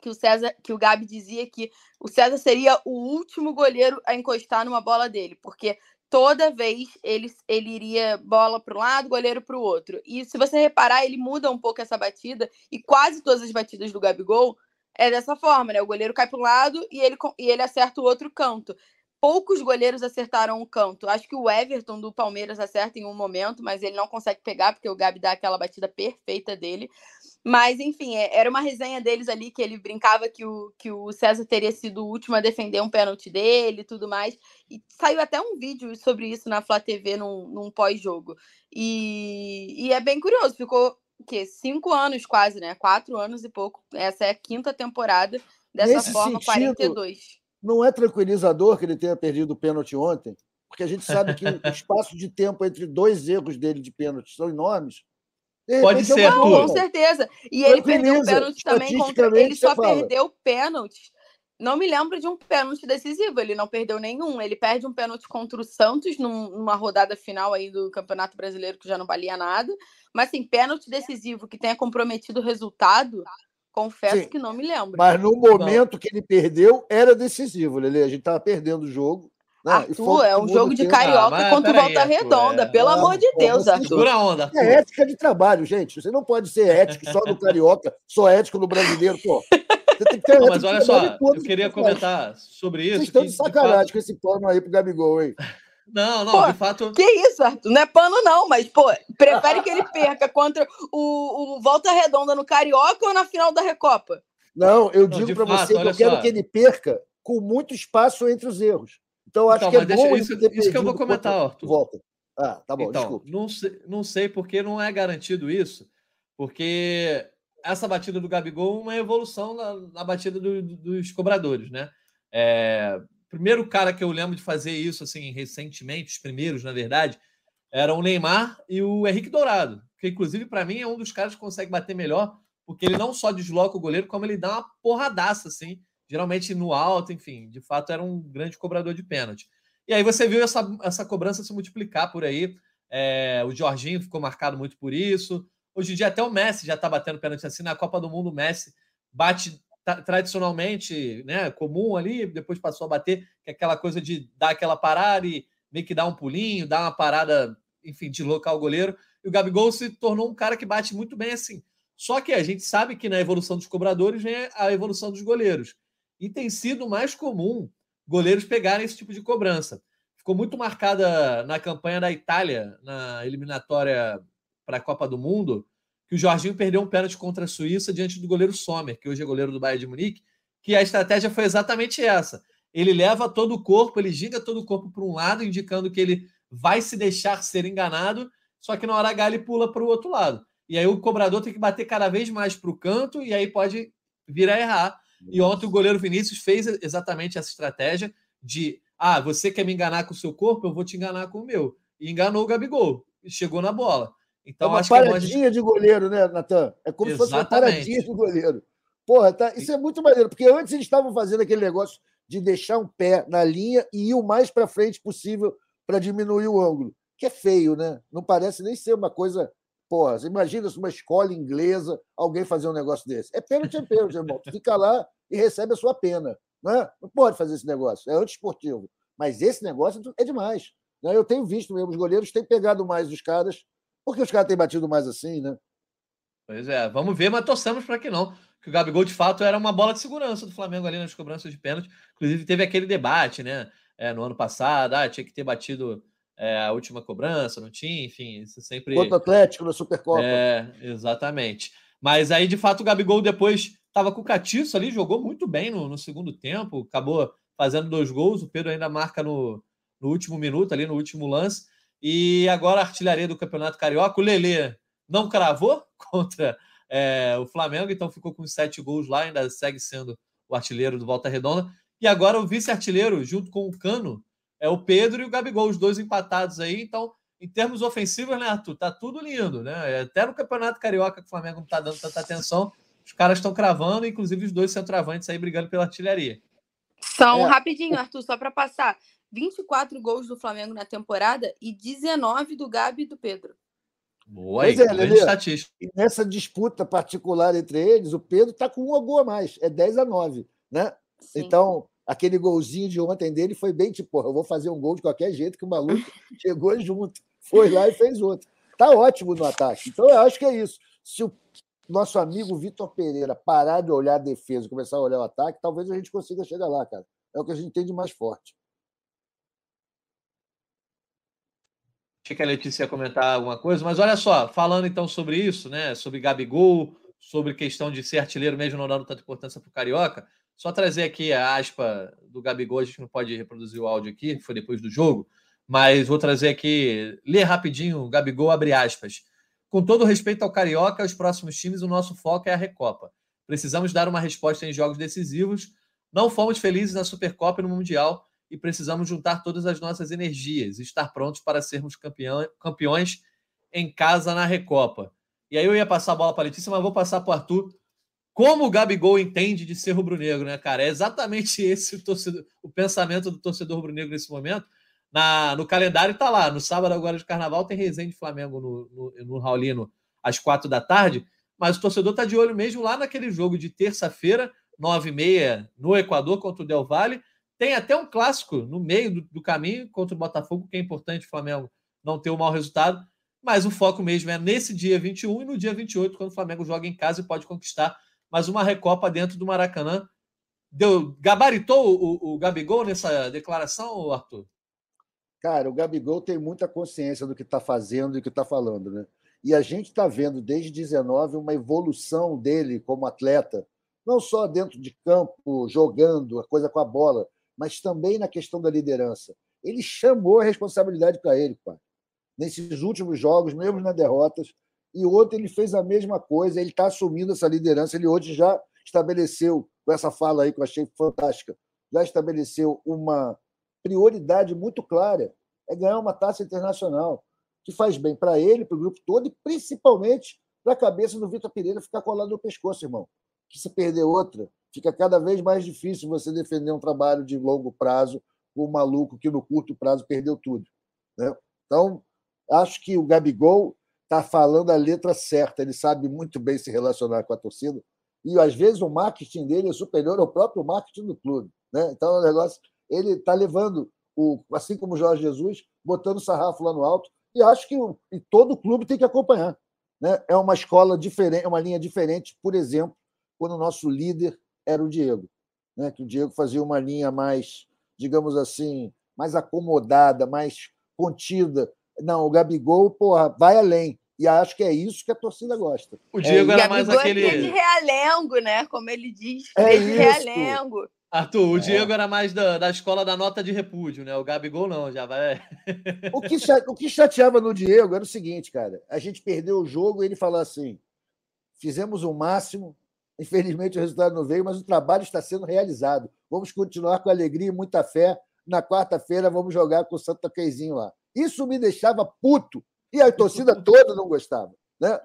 que o César, que o Gabi dizia que o César seria o último goleiro a encostar numa bola dele, porque toda vez ele, ele iria bola para um lado, goleiro para o outro. E se você reparar, ele muda um pouco essa batida, e quase todas as batidas do Gabigol é dessa forma, né? O goleiro cai para um lado e ele, e ele acerta o outro canto poucos goleiros acertaram o canto. Acho que o Everton do Palmeiras acerta em um momento, mas ele não consegue pegar, porque o Gabi dá aquela batida perfeita dele. Mas, enfim, é, era uma resenha deles ali que ele brincava que o, que o César teria sido o último a defender um pênalti dele e tudo mais. E saiu até um vídeo sobre isso na Flá TV num, num pós-jogo. E, e é bem curioso, ficou o quê? Cinco anos quase, né? Quatro anos e pouco. Essa é a quinta temporada. Dessa Nesse forma, sentido, 42 não é tranquilizador que ele tenha perdido o pênalti ontem, porque a gente sabe que o espaço de tempo entre dois erros dele de pênalti são enormes. Pode ser, Arthur. Com certeza. E ele perdeu o pênalti também contra. Ele só perdeu pênalti. Não me lembro de um pênalti decisivo. Ele não perdeu nenhum. Ele perde um pênalti contra o Santos numa rodada final aí do Campeonato Brasileiro que já não valia nada. Mas assim, pênalti decisivo que tenha comprometido o resultado, Confesso Sim, que não me lembro. Mas no momento não. que ele perdeu, era decisivo, Lele. A gente estava perdendo o jogo. Né? Arthur, é um jogo de carioca ah, contra Volta aí, Redonda, é. pelo ah, amor de Deus, pô, Arthur. Segura a onda. É ética de trabalho, gente. Você não pode ser ético só no carioca, só ético no brasileiro, pô. Você tem que ter não, mas olha só, eu queria comentar sobre isso. Vocês estão de sacanagem de com esse plano aí pro Gabigol, hein? Não, não, pô, de fato. Que isso, Arthur? Não é pano, não, mas, pô, prefere que ele (laughs) perca contra o, o Volta Redonda no Carioca ou na final da Recopa? Não, eu digo para você que eu quero só. que ele perca com muito espaço entre os erros. Então, acho então, que é bom isso, isso que eu vou comentar, Arthur. Volta. Ah, tá bom, então, desculpa. Não sei, não sei porque não é garantido isso, porque essa batida do Gabigol é uma evolução na, na batida do, do, dos cobradores, né? É, primeiro cara que eu lembro de fazer isso assim recentemente, os primeiros, na verdade, eram o Neymar e o Henrique Dourado, que inclusive para mim é um dos caras que consegue bater melhor, porque ele não só desloca o goleiro, como ele dá uma porradaça assim, geralmente no alto, enfim, de fato era um grande cobrador de pênalti. E aí você viu essa, essa cobrança se multiplicar por aí. É, o Jorginho ficou marcado muito por isso. Hoje em dia até o Messi já está batendo pênalti assim. Na Copa do Mundo, o Messi bate tradicionalmente né, comum ali, depois passou a bater, que é aquela coisa de dar aquela parada e meio que dar um pulinho, dar uma parada, enfim, de local o goleiro. E o Gabigol se tornou um cara que bate muito bem assim. Só que a gente sabe que na evolução dos cobradores vem a evolução dos goleiros. E tem sido mais comum goleiros pegarem esse tipo de cobrança. Ficou muito marcada na campanha da Itália, na eliminatória para a Copa do Mundo, que o Jorginho perdeu um pênalti contra a Suíça diante do goleiro Sommer, que hoje é goleiro do Bayern de Munique, que a estratégia foi exatamente essa. Ele leva todo o corpo, ele ginga todo o corpo para um lado, indicando que ele vai se deixar ser enganado, só que na hora H ele pula para o outro lado. E aí o cobrador tem que bater cada vez mais para o canto e aí pode vir a errar. E ontem o goleiro Vinícius fez exatamente essa estratégia de ah, você quer me enganar com o seu corpo, eu vou te enganar com o meu. E enganou o Gabigol. Chegou na bola. Então, é uma acho paradinha é de goleiro, né, Natan? É como Exatamente. se fosse uma paradinha de goleiro. Porra, tá... isso é muito maneiro, porque antes eles estavam fazendo aquele negócio de deixar um pé na linha e ir o mais para frente possível para diminuir o ângulo. Que é feio, né? Não parece nem ser uma coisa. Porra, imagina se uma escola inglesa alguém fazer um negócio desse. É pênalti, é pênalti, irmão. Fica lá e recebe a sua pena. Não, é? não pode fazer esse negócio. É antiesportivo. Mas esse negócio é demais. Né? Eu tenho visto mesmo, os goleiros têm pegado mais os caras, porque os caras têm batido mais assim, né? Pois é, vamos ver, mas torçamos para que não que o Gabigol de fato era uma bola de segurança do Flamengo ali nas cobranças de pênalti. Inclusive, teve aquele debate, né? É, no ano passado, ah, tinha que ter batido é, a última cobrança, não tinha, enfim, isso sempre. Contra o Atlético na Supercopa. É, exatamente. Mas aí, de fato, o Gabigol depois estava com o Catiço ali, jogou muito bem no, no, segundo tempo, acabou fazendo dois gols. O Pedro ainda marca no, no último minuto, ali no último lance. E agora a artilharia do Campeonato Carioca, o Lelê não cravou (laughs) contra é, o Flamengo, então ficou com sete gols lá, ainda segue sendo o artilheiro do Volta Redonda. E agora o vice-artilheiro, junto com o Cano, é o Pedro e o Gabigol, os dois empatados aí. Então, em termos ofensivos, né, Arthur? Tá tudo lindo, né? Até no Campeonato Carioca, que o Flamengo não tá dando tanta atenção, os caras estão cravando, inclusive os dois centroavantes aí brigando pela artilharia. São, é. rapidinho, Arthur, só para passar: 24 gols do Flamengo na temporada e 19 do Gabi e do Pedro. Boa, pois é, grande estatística. E nessa disputa particular entre eles, o Pedro está com um gol a mais, é 10 a 9. Né? Então, aquele golzinho de ontem dele foi bem tipo, eu vou fazer um gol de qualquer jeito que o maluco (laughs) chegou junto, foi lá e fez outro. Tá ótimo no ataque. Então, eu acho que é isso. Se o nosso amigo Vitor Pereira parar de olhar a defesa e começar a olhar o ataque, talvez a gente consiga chegar lá, cara. É o que a gente tem de mais forte. Achei que a Letícia ia comentar alguma coisa, mas olha só, falando então sobre isso, né? Sobre Gabigol, sobre questão de ser artilheiro mesmo não dando tanta importância para o Carioca, só trazer aqui a aspa do Gabigol, a gente não pode reproduzir o áudio aqui, foi depois do jogo, mas vou trazer aqui, ler rapidinho, Gabigol abre aspas. Com todo respeito ao Carioca, aos próximos times, o nosso foco é a Recopa. Precisamos dar uma resposta em jogos decisivos. Não fomos felizes na Supercopa e no Mundial, e precisamos juntar todas as nossas energias estar prontos para sermos campeão, campeões em casa na Recopa. E aí eu ia passar a bola para a Letícia, mas vou passar para o Arthur. Como o Gabigol entende de ser rubro-negro, né, cara? É exatamente (laughs) esse o, torcedor, o pensamento do torcedor rubro-negro nesse momento. Na, no calendário está lá, no sábado agora de carnaval tem Resende Flamengo no, no, no Raulino às quatro da tarde, mas o torcedor está de olho mesmo lá naquele jogo de terça-feira, nove e meia, no Equador contra o Del Valle, tem até um clássico no meio do, do, caminho contra o Botafogo, que é importante o Flamengo não ter um mau resultado, mas o foco mesmo é nesse dia 21 e no dia 28, quando o Flamengo joga em casa e pode conquistar mais uma Recopa dentro do Maracanã. Deu, gabaritou o, o Gabigol nessa declaração, Arthur? Cara, o Gabigol tem muita consciência do que está fazendo e do que está falando, né? E a gente está vendo desde 19 uma evolução dele como atleta, não só dentro de campo, jogando, a coisa com a bola, mas também na questão da liderança. Ele chamou a responsabilidade para ele, pai. Nesses últimos jogos, mesmo nas derrotas, e ontem ele fez a mesma coisa, ele está assumindo essa liderança. Ele hoje já estabeleceu, com essa fala aí que eu achei fantástica, já estabeleceu uma prioridade muito clara: é ganhar uma taça internacional, que faz bem para ele, para o grupo todo e principalmente para a cabeça do Vitor Pereira ficar colado no pescoço, irmão. Que se perder outra, fica cada vez mais difícil você defender um trabalho de longo prazo com um maluco que no curto prazo perdeu tudo. Né? Então, acho que o Gabigol está falando a letra certa, ele sabe muito bem se relacionar com a torcida, e às vezes o marketing dele é superior ao próprio marketing do clube. Né? Então, é um negócio, ele está levando, o, assim como o Jorge Jesus, botando o sarrafo lá no alto, e acho que o, e todo clube tem que acompanhar. Né? É uma escola diferente, é uma linha diferente, por exemplo, quando o nosso líder era o Diego. né? que o Diego fazia uma linha mais, digamos assim, mais acomodada, mais contida. Não, o Gabigol, porra, vai além. E acho que é isso que a torcida gosta. O Diego é, era mais aquele. É de realengo, né? Como ele diz. É de realengo. Arthur, o é. Diego era mais da, da escola da nota de repúdio, né? O Gabigol não, já vai. (laughs) o, que, o que chateava no Diego era o seguinte, cara. A gente perdeu o jogo e ele falou assim: fizemos o máximo, infelizmente o resultado não veio, mas o trabalho está sendo realizado. Vamos continuar com alegria e muita fé. Na quarta-feira vamos jogar com o Santa Queizinho lá. Isso me deixava puto. E a torcida (laughs) toda não gostava. Né?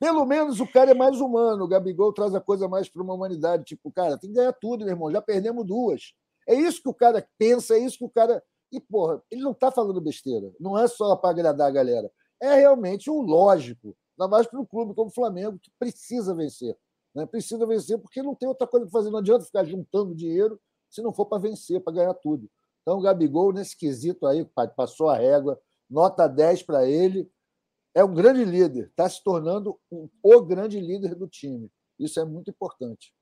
Pelo menos o cara é mais humano. O Gabigol traz a coisa mais para uma humanidade. Tipo, cara, tem que ganhar tudo, meu irmão. Já perdemos duas. É isso que o cara pensa, é isso que o cara. E, porra, ele não está falando besteira. Não é só para agradar a galera. É realmente o lógico. Ainda mais para um clube como o Flamengo, que precisa vencer. Né? Precisa vencer porque não tem outra coisa para fazer. Não adianta ficar juntando dinheiro se não for para vencer, para ganhar tudo. Então, o Gabigol, nesse quesito aí, passou a régua, nota 10 para ele é um grande líder, está se tornando um, o grande líder do time. Isso é muito importante.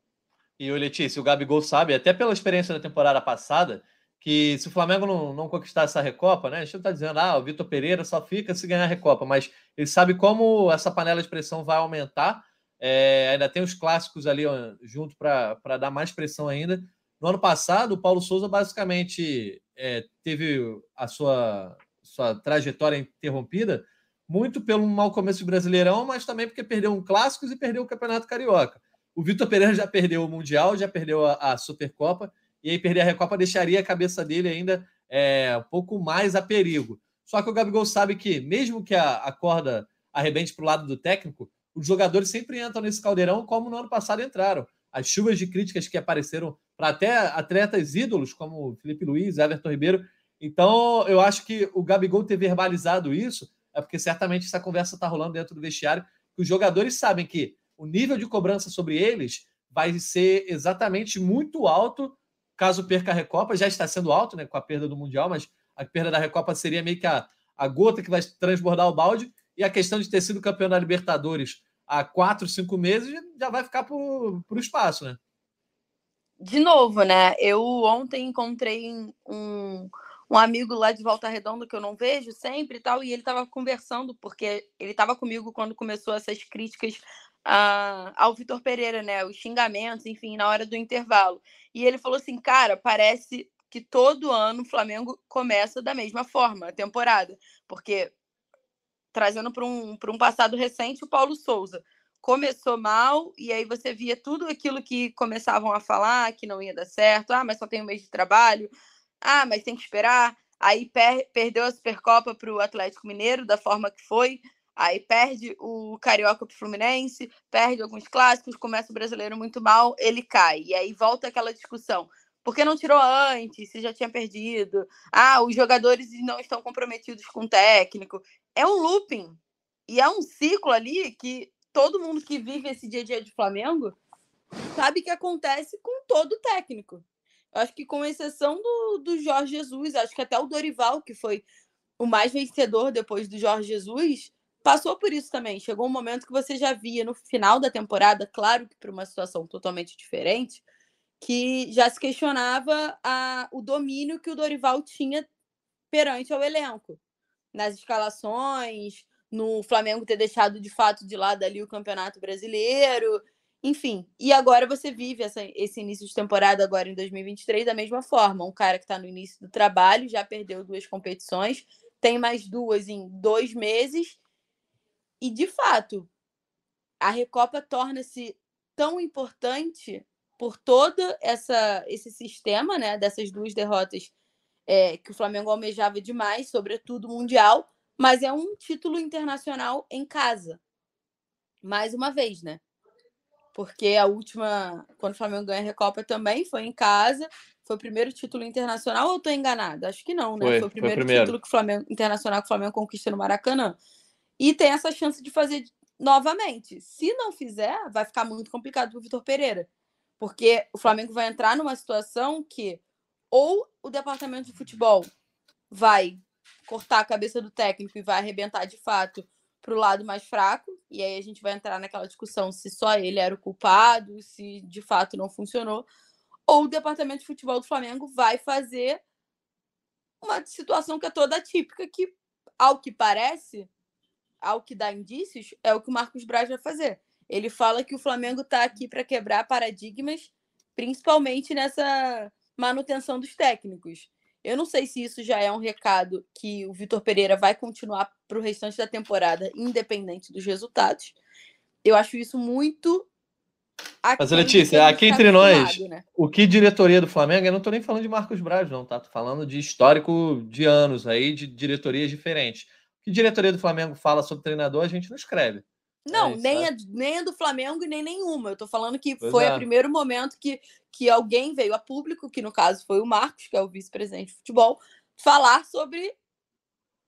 E o Letícia, o Gabigol sabe, até pela experiência da temporada passada, que se o Flamengo não, não conquistar essa Recopa, né? A gente está dizendo, ah, o Vitor Pereira só fica se ganhar a Recopa, mas ele sabe como essa panela de pressão vai aumentar. É, ainda tem os clássicos ali ó, junto para dar mais pressão ainda. No ano passado, o Paulo Souza basicamente é, teve a sua, sua trajetória interrompida muito pelo mau começo do Brasileirão, mas também porque perdeu um Clássicos e perdeu o Campeonato Carioca. O Vitor Pereira já perdeu o Mundial, já perdeu a, a, Supercopa, e aí perder a Recopa deixaria a cabeça dele ainda é, um pouco mais a perigo. Só que o Gabigol sabe que, mesmo que a, a corda arrebente para o lado do técnico, os jogadores sempre entram nesse caldeirão como no ano passado entraram. As chuvas de críticas que apareceram para até atletas ídolos como Felipe Luiz, Everton Ribeiro. Então, eu acho que o Gabigol ter verbalizado isso é porque certamente essa conversa está rolando dentro do vestiário, que os jogadores sabem que o nível de cobrança sobre eles vai ser exatamente muito alto caso perca a Recopa. Já está sendo alto, né, com a perda do Mundial, mas a perda da Recopa seria meio que a, a gota que vai transbordar o balde. E a questão de ter sido campeão da Libertadores há quatro, cinco meses já vai ficar para o espaço, né? De novo, né? Eu ontem encontrei um, um amigo lá de Volta Redonda que eu não vejo sempre e tal, e ele estava conversando, porque ele estava comigo quando começou essas críticas a, ao Vitor Pereira, né? Os xingamentos, enfim, na hora do intervalo. E ele falou assim, cara, parece que todo ano o Flamengo começa da mesma forma a temporada, porque trazendo para um, um passado recente o Paulo Souza começou mal e aí você via tudo aquilo que começavam a falar que não ia dar certo, ah, mas só tem um mês de trabalho, ah, mas tem que esperar. Aí per perdeu a Supercopa para o Atlético Mineiro, da forma que foi. Aí perde o Carioca para o Fluminense, perde alguns clássicos, começa o brasileiro muito mal, ele cai. E aí volta aquela discussão. Por que não tirou antes? Se já tinha perdido? Ah, os jogadores não estão comprometidos com o técnico. É um looping. E é um ciclo ali que todo mundo que vive esse dia a dia de Flamengo sabe que acontece com todo técnico. Acho que com exceção do, do Jorge Jesus, acho que até o Dorival, que foi o mais vencedor depois do Jorge Jesus, passou por isso também. Chegou um momento que você já via no final da temporada, claro que para uma situação totalmente diferente, que já se questionava a, o domínio que o Dorival tinha perante ao elenco. Nas escalações, no Flamengo ter deixado de fato de lado ali o Campeonato Brasileiro, enfim, e agora você vive essa, esse início de temporada agora em 2023 da mesma forma. Um cara que está no início do trabalho, já perdeu duas competições, tem mais duas em dois meses. E, de fato, a Recopa torna-se tão importante por todo essa, esse sistema né, dessas duas derrotas é, que o Flamengo almejava demais, sobretudo mundial, mas é um título internacional em casa. Mais uma vez, né? porque a última, quando o Flamengo ganha a Recopa também foi em casa. Foi o primeiro título internacional ou eu estou enganada? Acho que não, né? Foi, foi o primeiro, foi primeiro. título que o Flamengo, internacional que o Flamengo conquista no Maracanã. E tem essa chance de fazer novamente. Se não fizer, vai ficar muito complicado para o Vitor Pereira. Porque o Flamengo vai entrar numa situação que ou o departamento de futebol vai cortar a cabeça do técnico e vai arrebentar de fato para o lado mais fraco, e aí a gente vai entrar naquela discussão se só ele era o culpado, se de fato não funcionou, ou o departamento de futebol do Flamengo vai fazer uma situação que é toda típica, que, ao que parece, ao que dá indícios, é o que o Marcos Braz vai fazer. Ele fala que o Flamengo está aqui para quebrar paradigmas, principalmente nessa manutenção dos técnicos. Eu não sei se isso já é um recado que o Vitor Pereira vai continuar para o restante da temporada, independente dos resultados. Eu acho isso muito. Mas, Letícia, aqui entre nós, né? o que diretoria do Flamengo, eu não estou nem falando de Marcos Braz, não, tá? Tô falando de histórico de anos aí, de diretorias diferentes. O que diretoria do Flamengo fala sobre treinador, a gente não escreve. Não, é nem, a, nem a do Flamengo e nem nenhuma. Eu tô falando que pois foi é. o primeiro momento que, que alguém veio a público, que no caso foi o Marcos, que é o vice-presidente de futebol, falar sobre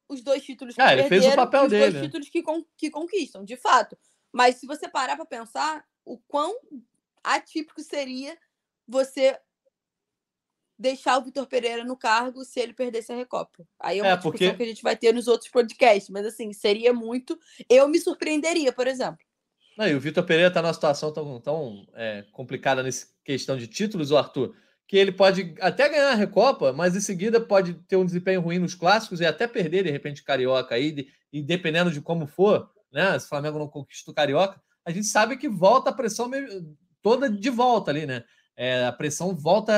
os dois títulos que é, ele fez o papel os dele. dois títulos que, con que conquistam, de fato. Mas se você parar para pensar, o quão atípico seria você deixar o Vitor Pereira no cargo se ele perdesse a Recopa. Aí é uma é, discussão porque... que a gente vai ter nos outros podcasts, mas assim, seria muito. Eu me surpreenderia, por exemplo. Não, e o Vitor Pereira está numa situação tão, tão é, complicada nessa questão de títulos, o Arthur, que ele pode até ganhar a Recopa, mas em seguida pode ter um desempenho ruim nos clássicos e até perder, de repente, Carioca aí, e dependendo de como for, né? Se o Flamengo não conquista o Carioca, a gente sabe que volta a pressão toda de volta ali, né? É, a pressão volta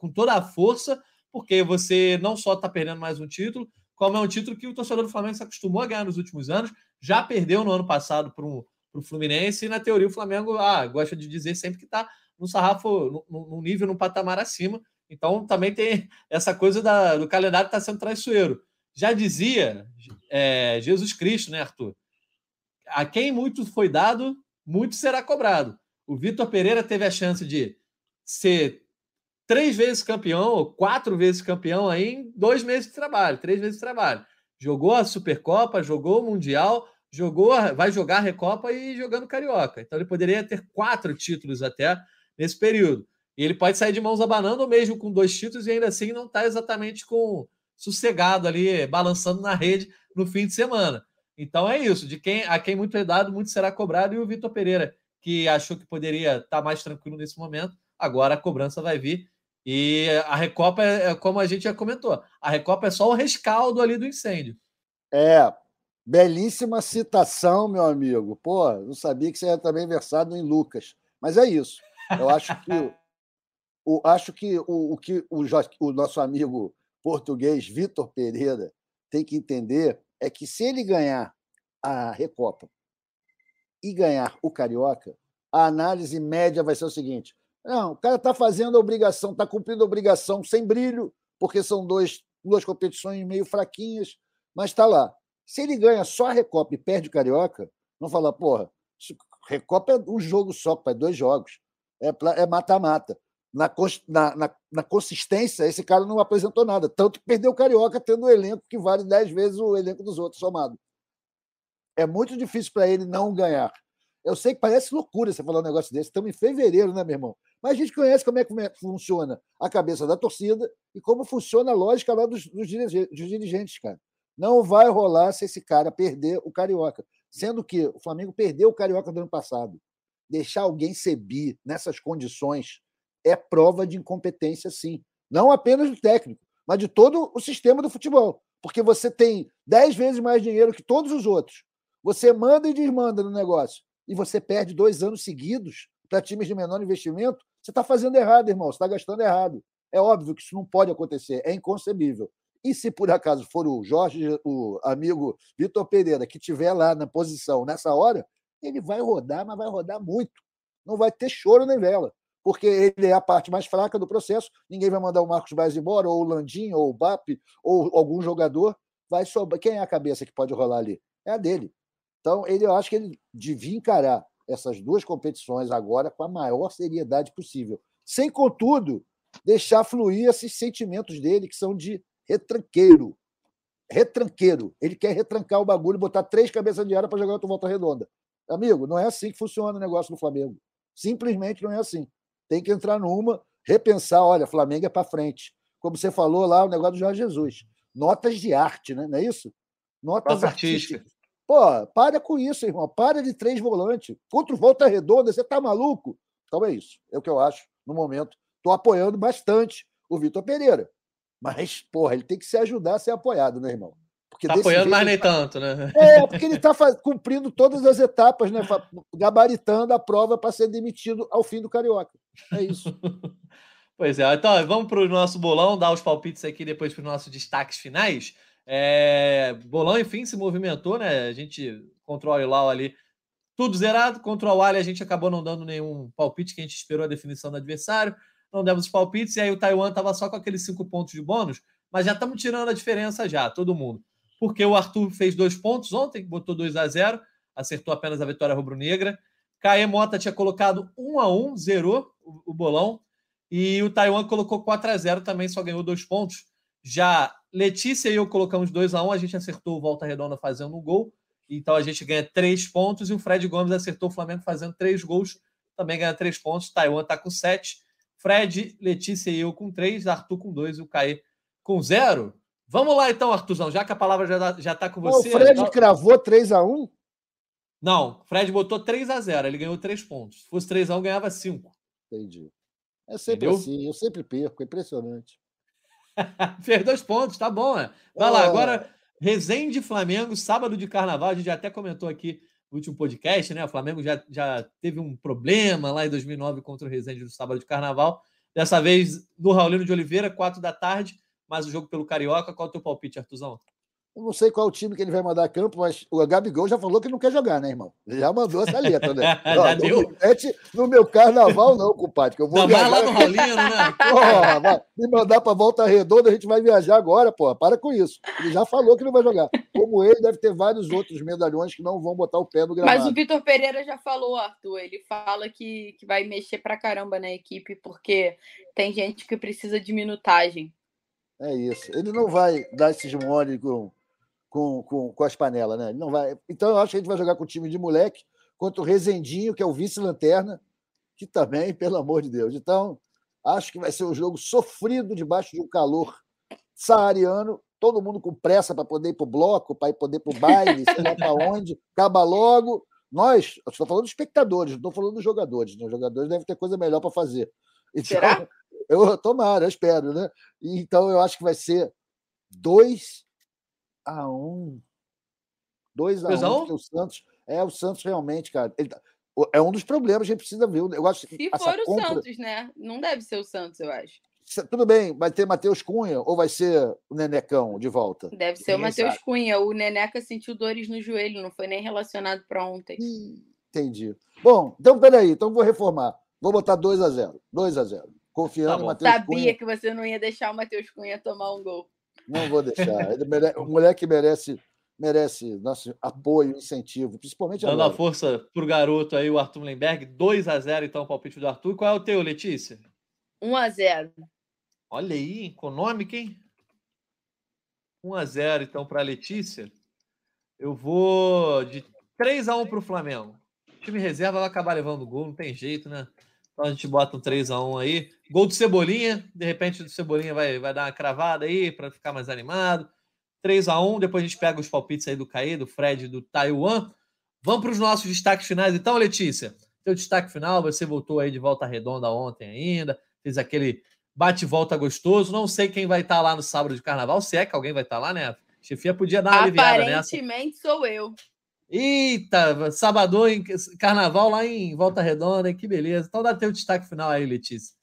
com toda a força, porque você não só está perdendo mais um título, como é um título que o torcedor do Flamengo se acostumou a ganhar nos últimos anos, já perdeu no ano passado para o Fluminense, e na teoria o Flamengo ah, gosta de dizer sempre que está no sarrafo, no, nível, no patamar acima. Então também tem (laughs) essa coisa da, do calendário que está sendo traiçoeiro. Já dizia é, Jesus Cristo, né, Arthur? A quem muito foi dado, muito será cobrado. O Vitor Pereira teve a chance de ser três vezes campeão, ou quatro vezes campeão aí em dois meses de trabalho, três meses de trabalho. Jogou a Supercopa, jogou o Mundial, jogou, vai jogar a Recopa e jogando Carioca. Então ele poderia ter quatro títulos até nesse período. E ele pode sair de mãos abanando, ou mesmo com dois títulos, e ainda assim não está exatamente com sossegado ali, balançando na rede no fim de semana. Então é isso. De quem a quem muito é dado, muito será cobrado. E o Vitor Pereira, que achou que poderia estar tá mais tranquilo nesse momento, agora a cobrança vai vir e a Recopa é, é como a gente já comentou, a Recopa é só o rescaldo ali do incêndio. É, belíssima citação, meu amigo. Pô, não sabia que você era também versado em Lucas. Mas é isso. Eu acho que o, acho que o, o que o, o nosso amigo português Vitor Pereira tem que entender é que se ele ganhar a Recopa e ganhar o Carioca, a análise média vai ser o seguinte: não, o cara está fazendo a obrigação, está cumprindo a obrigação sem brilho, porque são dois, duas competições meio fraquinhas, mas está lá. Se ele ganha só a Recopa e perde o Carioca, não falar, porra, Recopa é um jogo só, pai, dois jogos. É mata-mata. Na, na, na, na, consistência, esse cara não apresentou nada. Tanto que perdeu o Carioca tendo um elenco que vale dez vezes o elenco dos outros somado. É muito difícil para ele não ganhar. Eu sei que parece loucura você falar um negócio desse. Estamos em fevereiro, né, meu irmão? Mas a gente conhece como é que funciona a cabeça da torcida e como funciona a lógica lá dos, dos, dirigentes, cara. Não vai rolar se esse cara perder o Carioca. Sendo que o Flamengo perdeu o Carioca do ano passado. Deixar alguém ser bi nessas condições é prova de incompetência, sim. Não apenas do técnico, mas de todo o sistema do futebol. Porque você tem dez vezes mais dinheiro que todos os outros. Você manda e desmanda no negócio e você perde dois anos seguidos para times de menor investimento, você está fazendo errado, irmão, você está gastando errado. É óbvio que isso não pode acontecer, é inconcebível. E se por acaso for o Jorge, o amigo Vitor Pereira, que estiver lá na posição nessa hora, ele vai rodar, mas vai rodar muito. Não vai ter choro nem vela, porque ele é a parte mais fraca do processo. Ninguém vai mandar o Marcos Baez embora, ou o Landim, ou o BAP, ou algum jogador. Vai sobrar. Quem é a cabeça que pode rolar ali? É a dele. Então, ele, eu acho que ele devia encarar essas duas competições agora com a maior seriedade possível, sem, contudo, deixar fluir esses sentimentos dele que são de retranqueiro. Retranqueiro. Ele quer retrancar o bagulho, botar três cabeças de área para jogar outra volta redonda. Amigo, não é assim que funciona o negócio no Flamengo. Simplesmente não é assim. Tem que entrar numa, repensar, olha, Flamengo é para frente. Como você falou lá, o negócio do Jorge Jesus. Notas de arte, né? não é isso? Notas artísticas. Pô, para com isso, irmão. Para de três volantes. Contra o Volta Redonda, você tá maluco? Então é isso. É o que eu acho no momento Estou apoiando bastante o Vitor Pereira. Mas, porra, ele tem que se ajudar a ser apoiado, né, irmão? Porque tá apoiando, mas nem tá... tanto, né? É, porque ele está cumprindo todas as etapas, né? Gabaritando a prova para ser demitido ao fim do Carioca. É isso. (laughs) pois é, então vamos para o nosso bolão, dar os palpites aqui depois para os nossos destaques finais. É... Bolão, enfim, se movimentou, né? A gente contra o Al ali, tudo zerado. Contra o Ali, a gente acabou não dando nenhum palpite, que a gente esperou a definição do adversário. Não demos os palpites, e aí o Taiwan estava só com aqueles cinco pontos de bônus, mas já estamos tirando a diferença já, todo mundo porque o Arthur fez dois pontos ontem, botou 2 a 0 acertou apenas a vitória rubro-negra. Caê Mota tinha colocado 1 a 1 zerou o, o bolão. E o Taiwan colocou 4 a 0 também, só ganhou dois pontos. Já Letícia e eu colocamos 2 a 1 a gente acertou o Volta Redonda fazendo um gol. Então a gente ganha três pontos. E o Fred Gomes acertou o Flamengo fazendo três gols, também ganha três pontos. Taiwan está com sete. Fred, Letícia e eu com três, Arthur com dois e o Caê com zero. Vamos lá então, Artuzão, já que a palavra já está já tá com você. O Fred tá... cravou 3 a 1 Não, Fred botou 3 a 0 ele ganhou 3 pontos. Se fosse 3 a 1 ganhava 5. Entendi. É sempre Entendeu? assim, eu sempre perco, é impressionante. (laughs) Fez dois pontos, tá bom, né? Vai é. lá, agora, Resende Flamengo, sábado de carnaval, a gente já até comentou aqui no último podcast, né? O Flamengo já, já teve um problema lá em 2009 contra o Resende no sábado de carnaval. Dessa vez no Raulino de Oliveira, 4 da tarde mais o jogo pelo Carioca. Qual é o teu palpite, Artuzão? Eu não sei qual o time que ele vai mandar a campo, mas o Gabigol já falou que não quer jogar, né, irmão? Já mandou essa letra, né? (laughs) já não, deu? Mete no meu carnaval, não, compadre. Que eu vou não, vai lá no Rolinho, né? (laughs) Porra, vai me mandar para Volta Redonda, a gente vai viajar agora, porra. Para com isso. Ele já falou que não vai jogar. Como ele, deve ter vários outros medalhões que não vão botar o pé no gramado. Mas o Vitor Pereira já falou, Arthur. Ele fala que, que vai mexer pra caramba na equipe, porque tem gente que precisa de minutagem. É isso. Ele não vai dar esses mole com, com, com, com as panelas, né? Ele não vai. Então, eu acho que a gente vai jogar com o time de moleque contra o Rezendinho, que é o vice-lanterna, que também, (laughs) pelo amor de Deus. Então, acho que vai ser um jogo sofrido debaixo de um calor saariano, todo mundo com pressa para poder ir para o bloco, para poder ir para o baile, sei lá para onde, acaba logo. Nós, estou falando dos espectadores, não estou falando dos jogadores. Né? Os jogadores devem ter coisa melhor para fazer. Então, Será? (laughs) Eu tomara, eu espero, né? Então eu acho que vai ser 2 a 1 um. 2 a 1 um, porque o Santos é o Santos realmente, cara. Ele, tá, é um dos problemas, a gente precisa ver. Eu acho Se for o compra... Santos, né? Não deve ser o Santos, eu acho. Tudo bem, vai ter Matheus Cunha ou vai ser o Nenecão de volta? Deve ser Ninguém o Matheus Cunha. O Neneca sentiu dores no joelho, não foi nem relacionado para ontem. Entendi. Bom, então peraí, então vou reformar. Vou botar 2 a 0 2 a 0 Confiando tá no Matheus Sabia Cunha. que você não ia deixar o Matheus Cunha tomar um gol. Não vou deixar. Ele mere... O moleque merece, merece nosso apoio, incentivo, principalmente Dando agora. a força pro garoto aí, o Arthur Lemberg. 2 a 0 então, o palpite do Arthur. Qual é o teu, Letícia? 1 a 0 Olha aí, econômico, hein? 1 a 0 então, para a Letícia. Eu vou de 3 a 1 para o Flamengo. O time reserva vai acabar levando gol, não tem jeito, né? Então a gente bota um 3x1 aí. Gol do Cebolinha, de repente o Cebolinha vai, vai dar uma cravada aí para ficar mais animado. 3x1, depois a gente pega os palpites aí do Caí, do Fred, do Taiwan. Vamos para os nossos destaques finais. Então, Letícia, teu destaque final, você voltou aí de volta redonda ontem ainda, fez aquele bate-volta gostoso. Não sei quem vai estar lá no sábado de carnaval, se é que alguém vai estar lá, né? Chefia podia dar uma aliviada nessa. Aparentemente sou eu. Eita, sábado em carnaval lá em Volta Redonda, que beleza. Então dá teu destaque final aí, Letícia.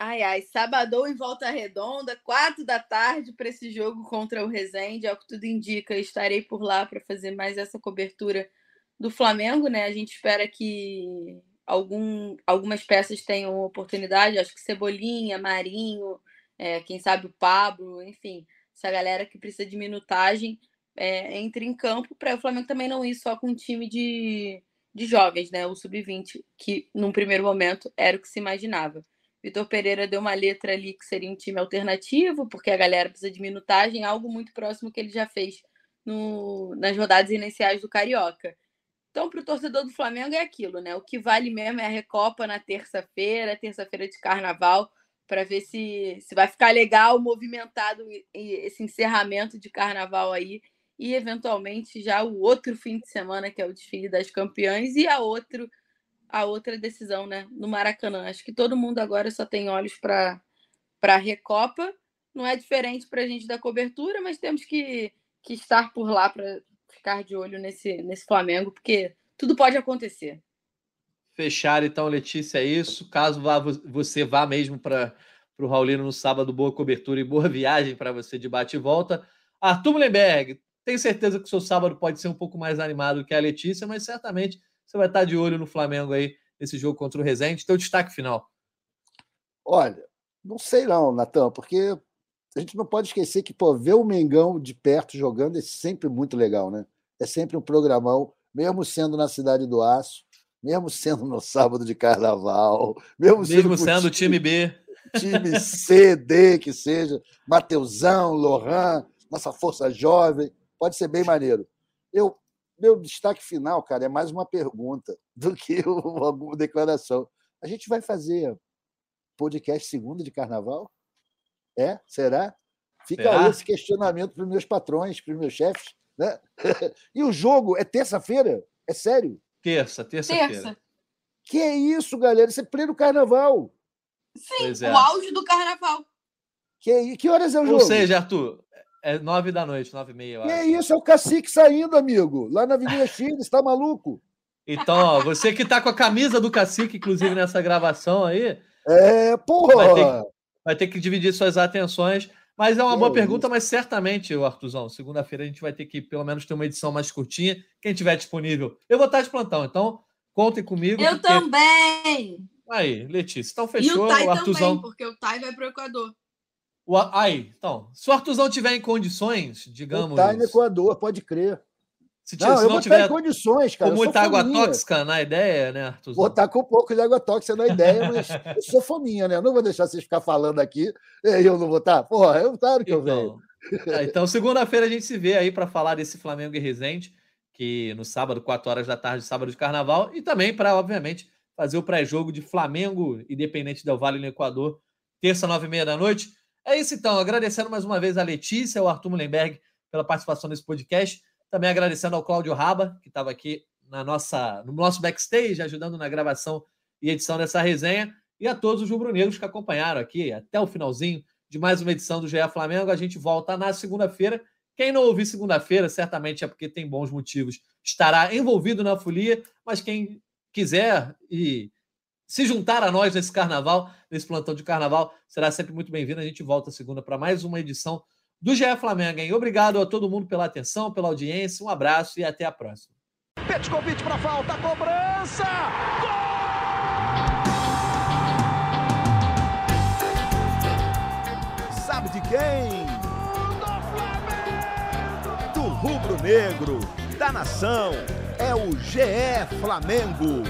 Ai, ai, sábado em Volta Redonda, quatro da tarde para esse jogo contra o Resende, é o que tudo indica. Estarei por lá para fazer mais essa cobertura do Flamengo, né? A gente espera que algum, algumas peças tenham oportunidade, acho que Cebolinha, Marinho, é, quem sabe o Pablo, enfim, essa galera que precisa de minutagem é, entre em campo para o Flamengo também não ir só com um time de, de jovens, né? O sub-20, que num primeiro momento era o que se imaginava. Vitor Pereira deu uma letra ali que seria um time alternativo, porque a galera precisa de minutagem, algo muito próximo que ele já fez no, nas rodadas iniciais do Carioca. Então, para o torcedor do Flamengo é aquilo, né? O que vale mesmo é a Recopa na terça-feira, terça-feira de carnaval, para ver se, se vai ficar legal, movimentado esse encerramento de carnaval aí e eventualmente já o outro fim de semana, que é o desfile das campeãs, e a outro a outra decisão, né? No Maracanã. Acho que todo mundo agora só tem olhos para a Recopa. Não é diferente para a gente da cobertura, mas temos que, que estar por lá para ficar de olho nesse, nesse Flamengo, porque tudo pode acontecer. Fechar então, Letícia, é isso. Caso vá, você vá mesmo para o Raulino no sábado, boa cobertura e boa (laughs) viagem para você de bate e volta. Arthur Mullenberg, tenho certeza que o seu sábado pode ser um pouco mais animado que a Letícia, mas certamente você vai estar de olho no Flamengo aí nesse jogo contra o Rezende. Teu destaque final. Olha, não sei não, Natan, porque a gente não pode esquecer que pô, ver o Mengão de perto jogando é sempre muito legal, né? É sempre um programão, mesmo sendo na Cidade do Aço, mesmo sendo no sábado de carnaval, mesmo, mesmo sendo, o time B. Time C, D, que seja, Mateusão, Lohan, nossa força jovem, pode ser bem maneiro. Eu, meu destaque final, cara, é mais uma pergunta do que (laughs) uma declaração. A gente vai fazer podcast segunda de carnaval? É? Será? Fica Será? aí esse questionamento para os meus patrões, para os meus chefes. Né? (laughs) e o jogo é terça-feira? É sério? Terça, terça-feira. Terça. Que é isso, galera? Isso é pleno carnaval. Sim, é. o auge do carnaval. Que, que horas é o jogo? Ou seja, Arthur, é nove da noite, nove e meia. Que acho. isso? É o cacique saindo, amigo. Lá na Avenida (laughs) Chile, você tá maluco? Então, ó, você que tá com a camisa do cacique, inclusive nessa gravação aí. É, porra! Vai ter, vai ter que dividir suas atenções. Mas é uma boa pergunta, mas certamente, Artuzão, segunda-feira a gente vai ter que pelo menos ter uma edição mais curtinha. Quem tiver disponível, eu vou estar de plantão, então contem comigo. Eu porque... também! Aí, Letícia, então fechou. E o Tai o Artuzão... também, porque o Tai vai para o Equador. O, aí, então, se o Artuzão tiver em condições, digamos. Tá no Equador, pode crer. Se, não, se não tiver em condições, cara. Com muita água fominha. tóxica na ideia, né, Artuzão? Vou estar com um pouco de água tóxica na ideia, mas (laughs) eu sou fominha, né? Eu não vou deixar vocês ficar falando aqui e eu não vou estar. Porra, eu claro que então, eu venho. É, então, segunda-feira a gente se vê aí para falar desse Flamengo e Resende, que no sábado, 4 horas da tarde, sábado de carnaval, e também para, obviamente, fazer o pré-jogo de Flamengo, Independente Del Vale no Equador, terça, nove e meia da noite. É isso então, agradecendo mais uma vez a Letícia, o Arthur Mullenberg pela participação nesse podcast. Também agradecendo ao Cláudio Raba, que estava aqui na nossa, no nosso backstage, ajudando na gravação e edição dessa resenha. E a todos os rubro-negros que acompanharam aqui até o finalzinho de mais uma edição do GE Flamengo. A gente volta na segunda-feira. Quem não ouvir segunda-feira, certamente é porque tem bons motivos, estará envolvido na folia, mas quem quiser e se juntar a nós nesse carnaval, nesse plantão de carnaval, será sempre muito bem-vindo. A gente volta segunda para mais uma edição do GE Flamengo. Hein? Obrigado a todo mundo pela atenção, pela audiência. Um abraço e até a próxima. convite para falta, cobrança! Gol! Sabe de quem? Do Flamengo! Do rubro-negro, da nação, é o GE Flamengo.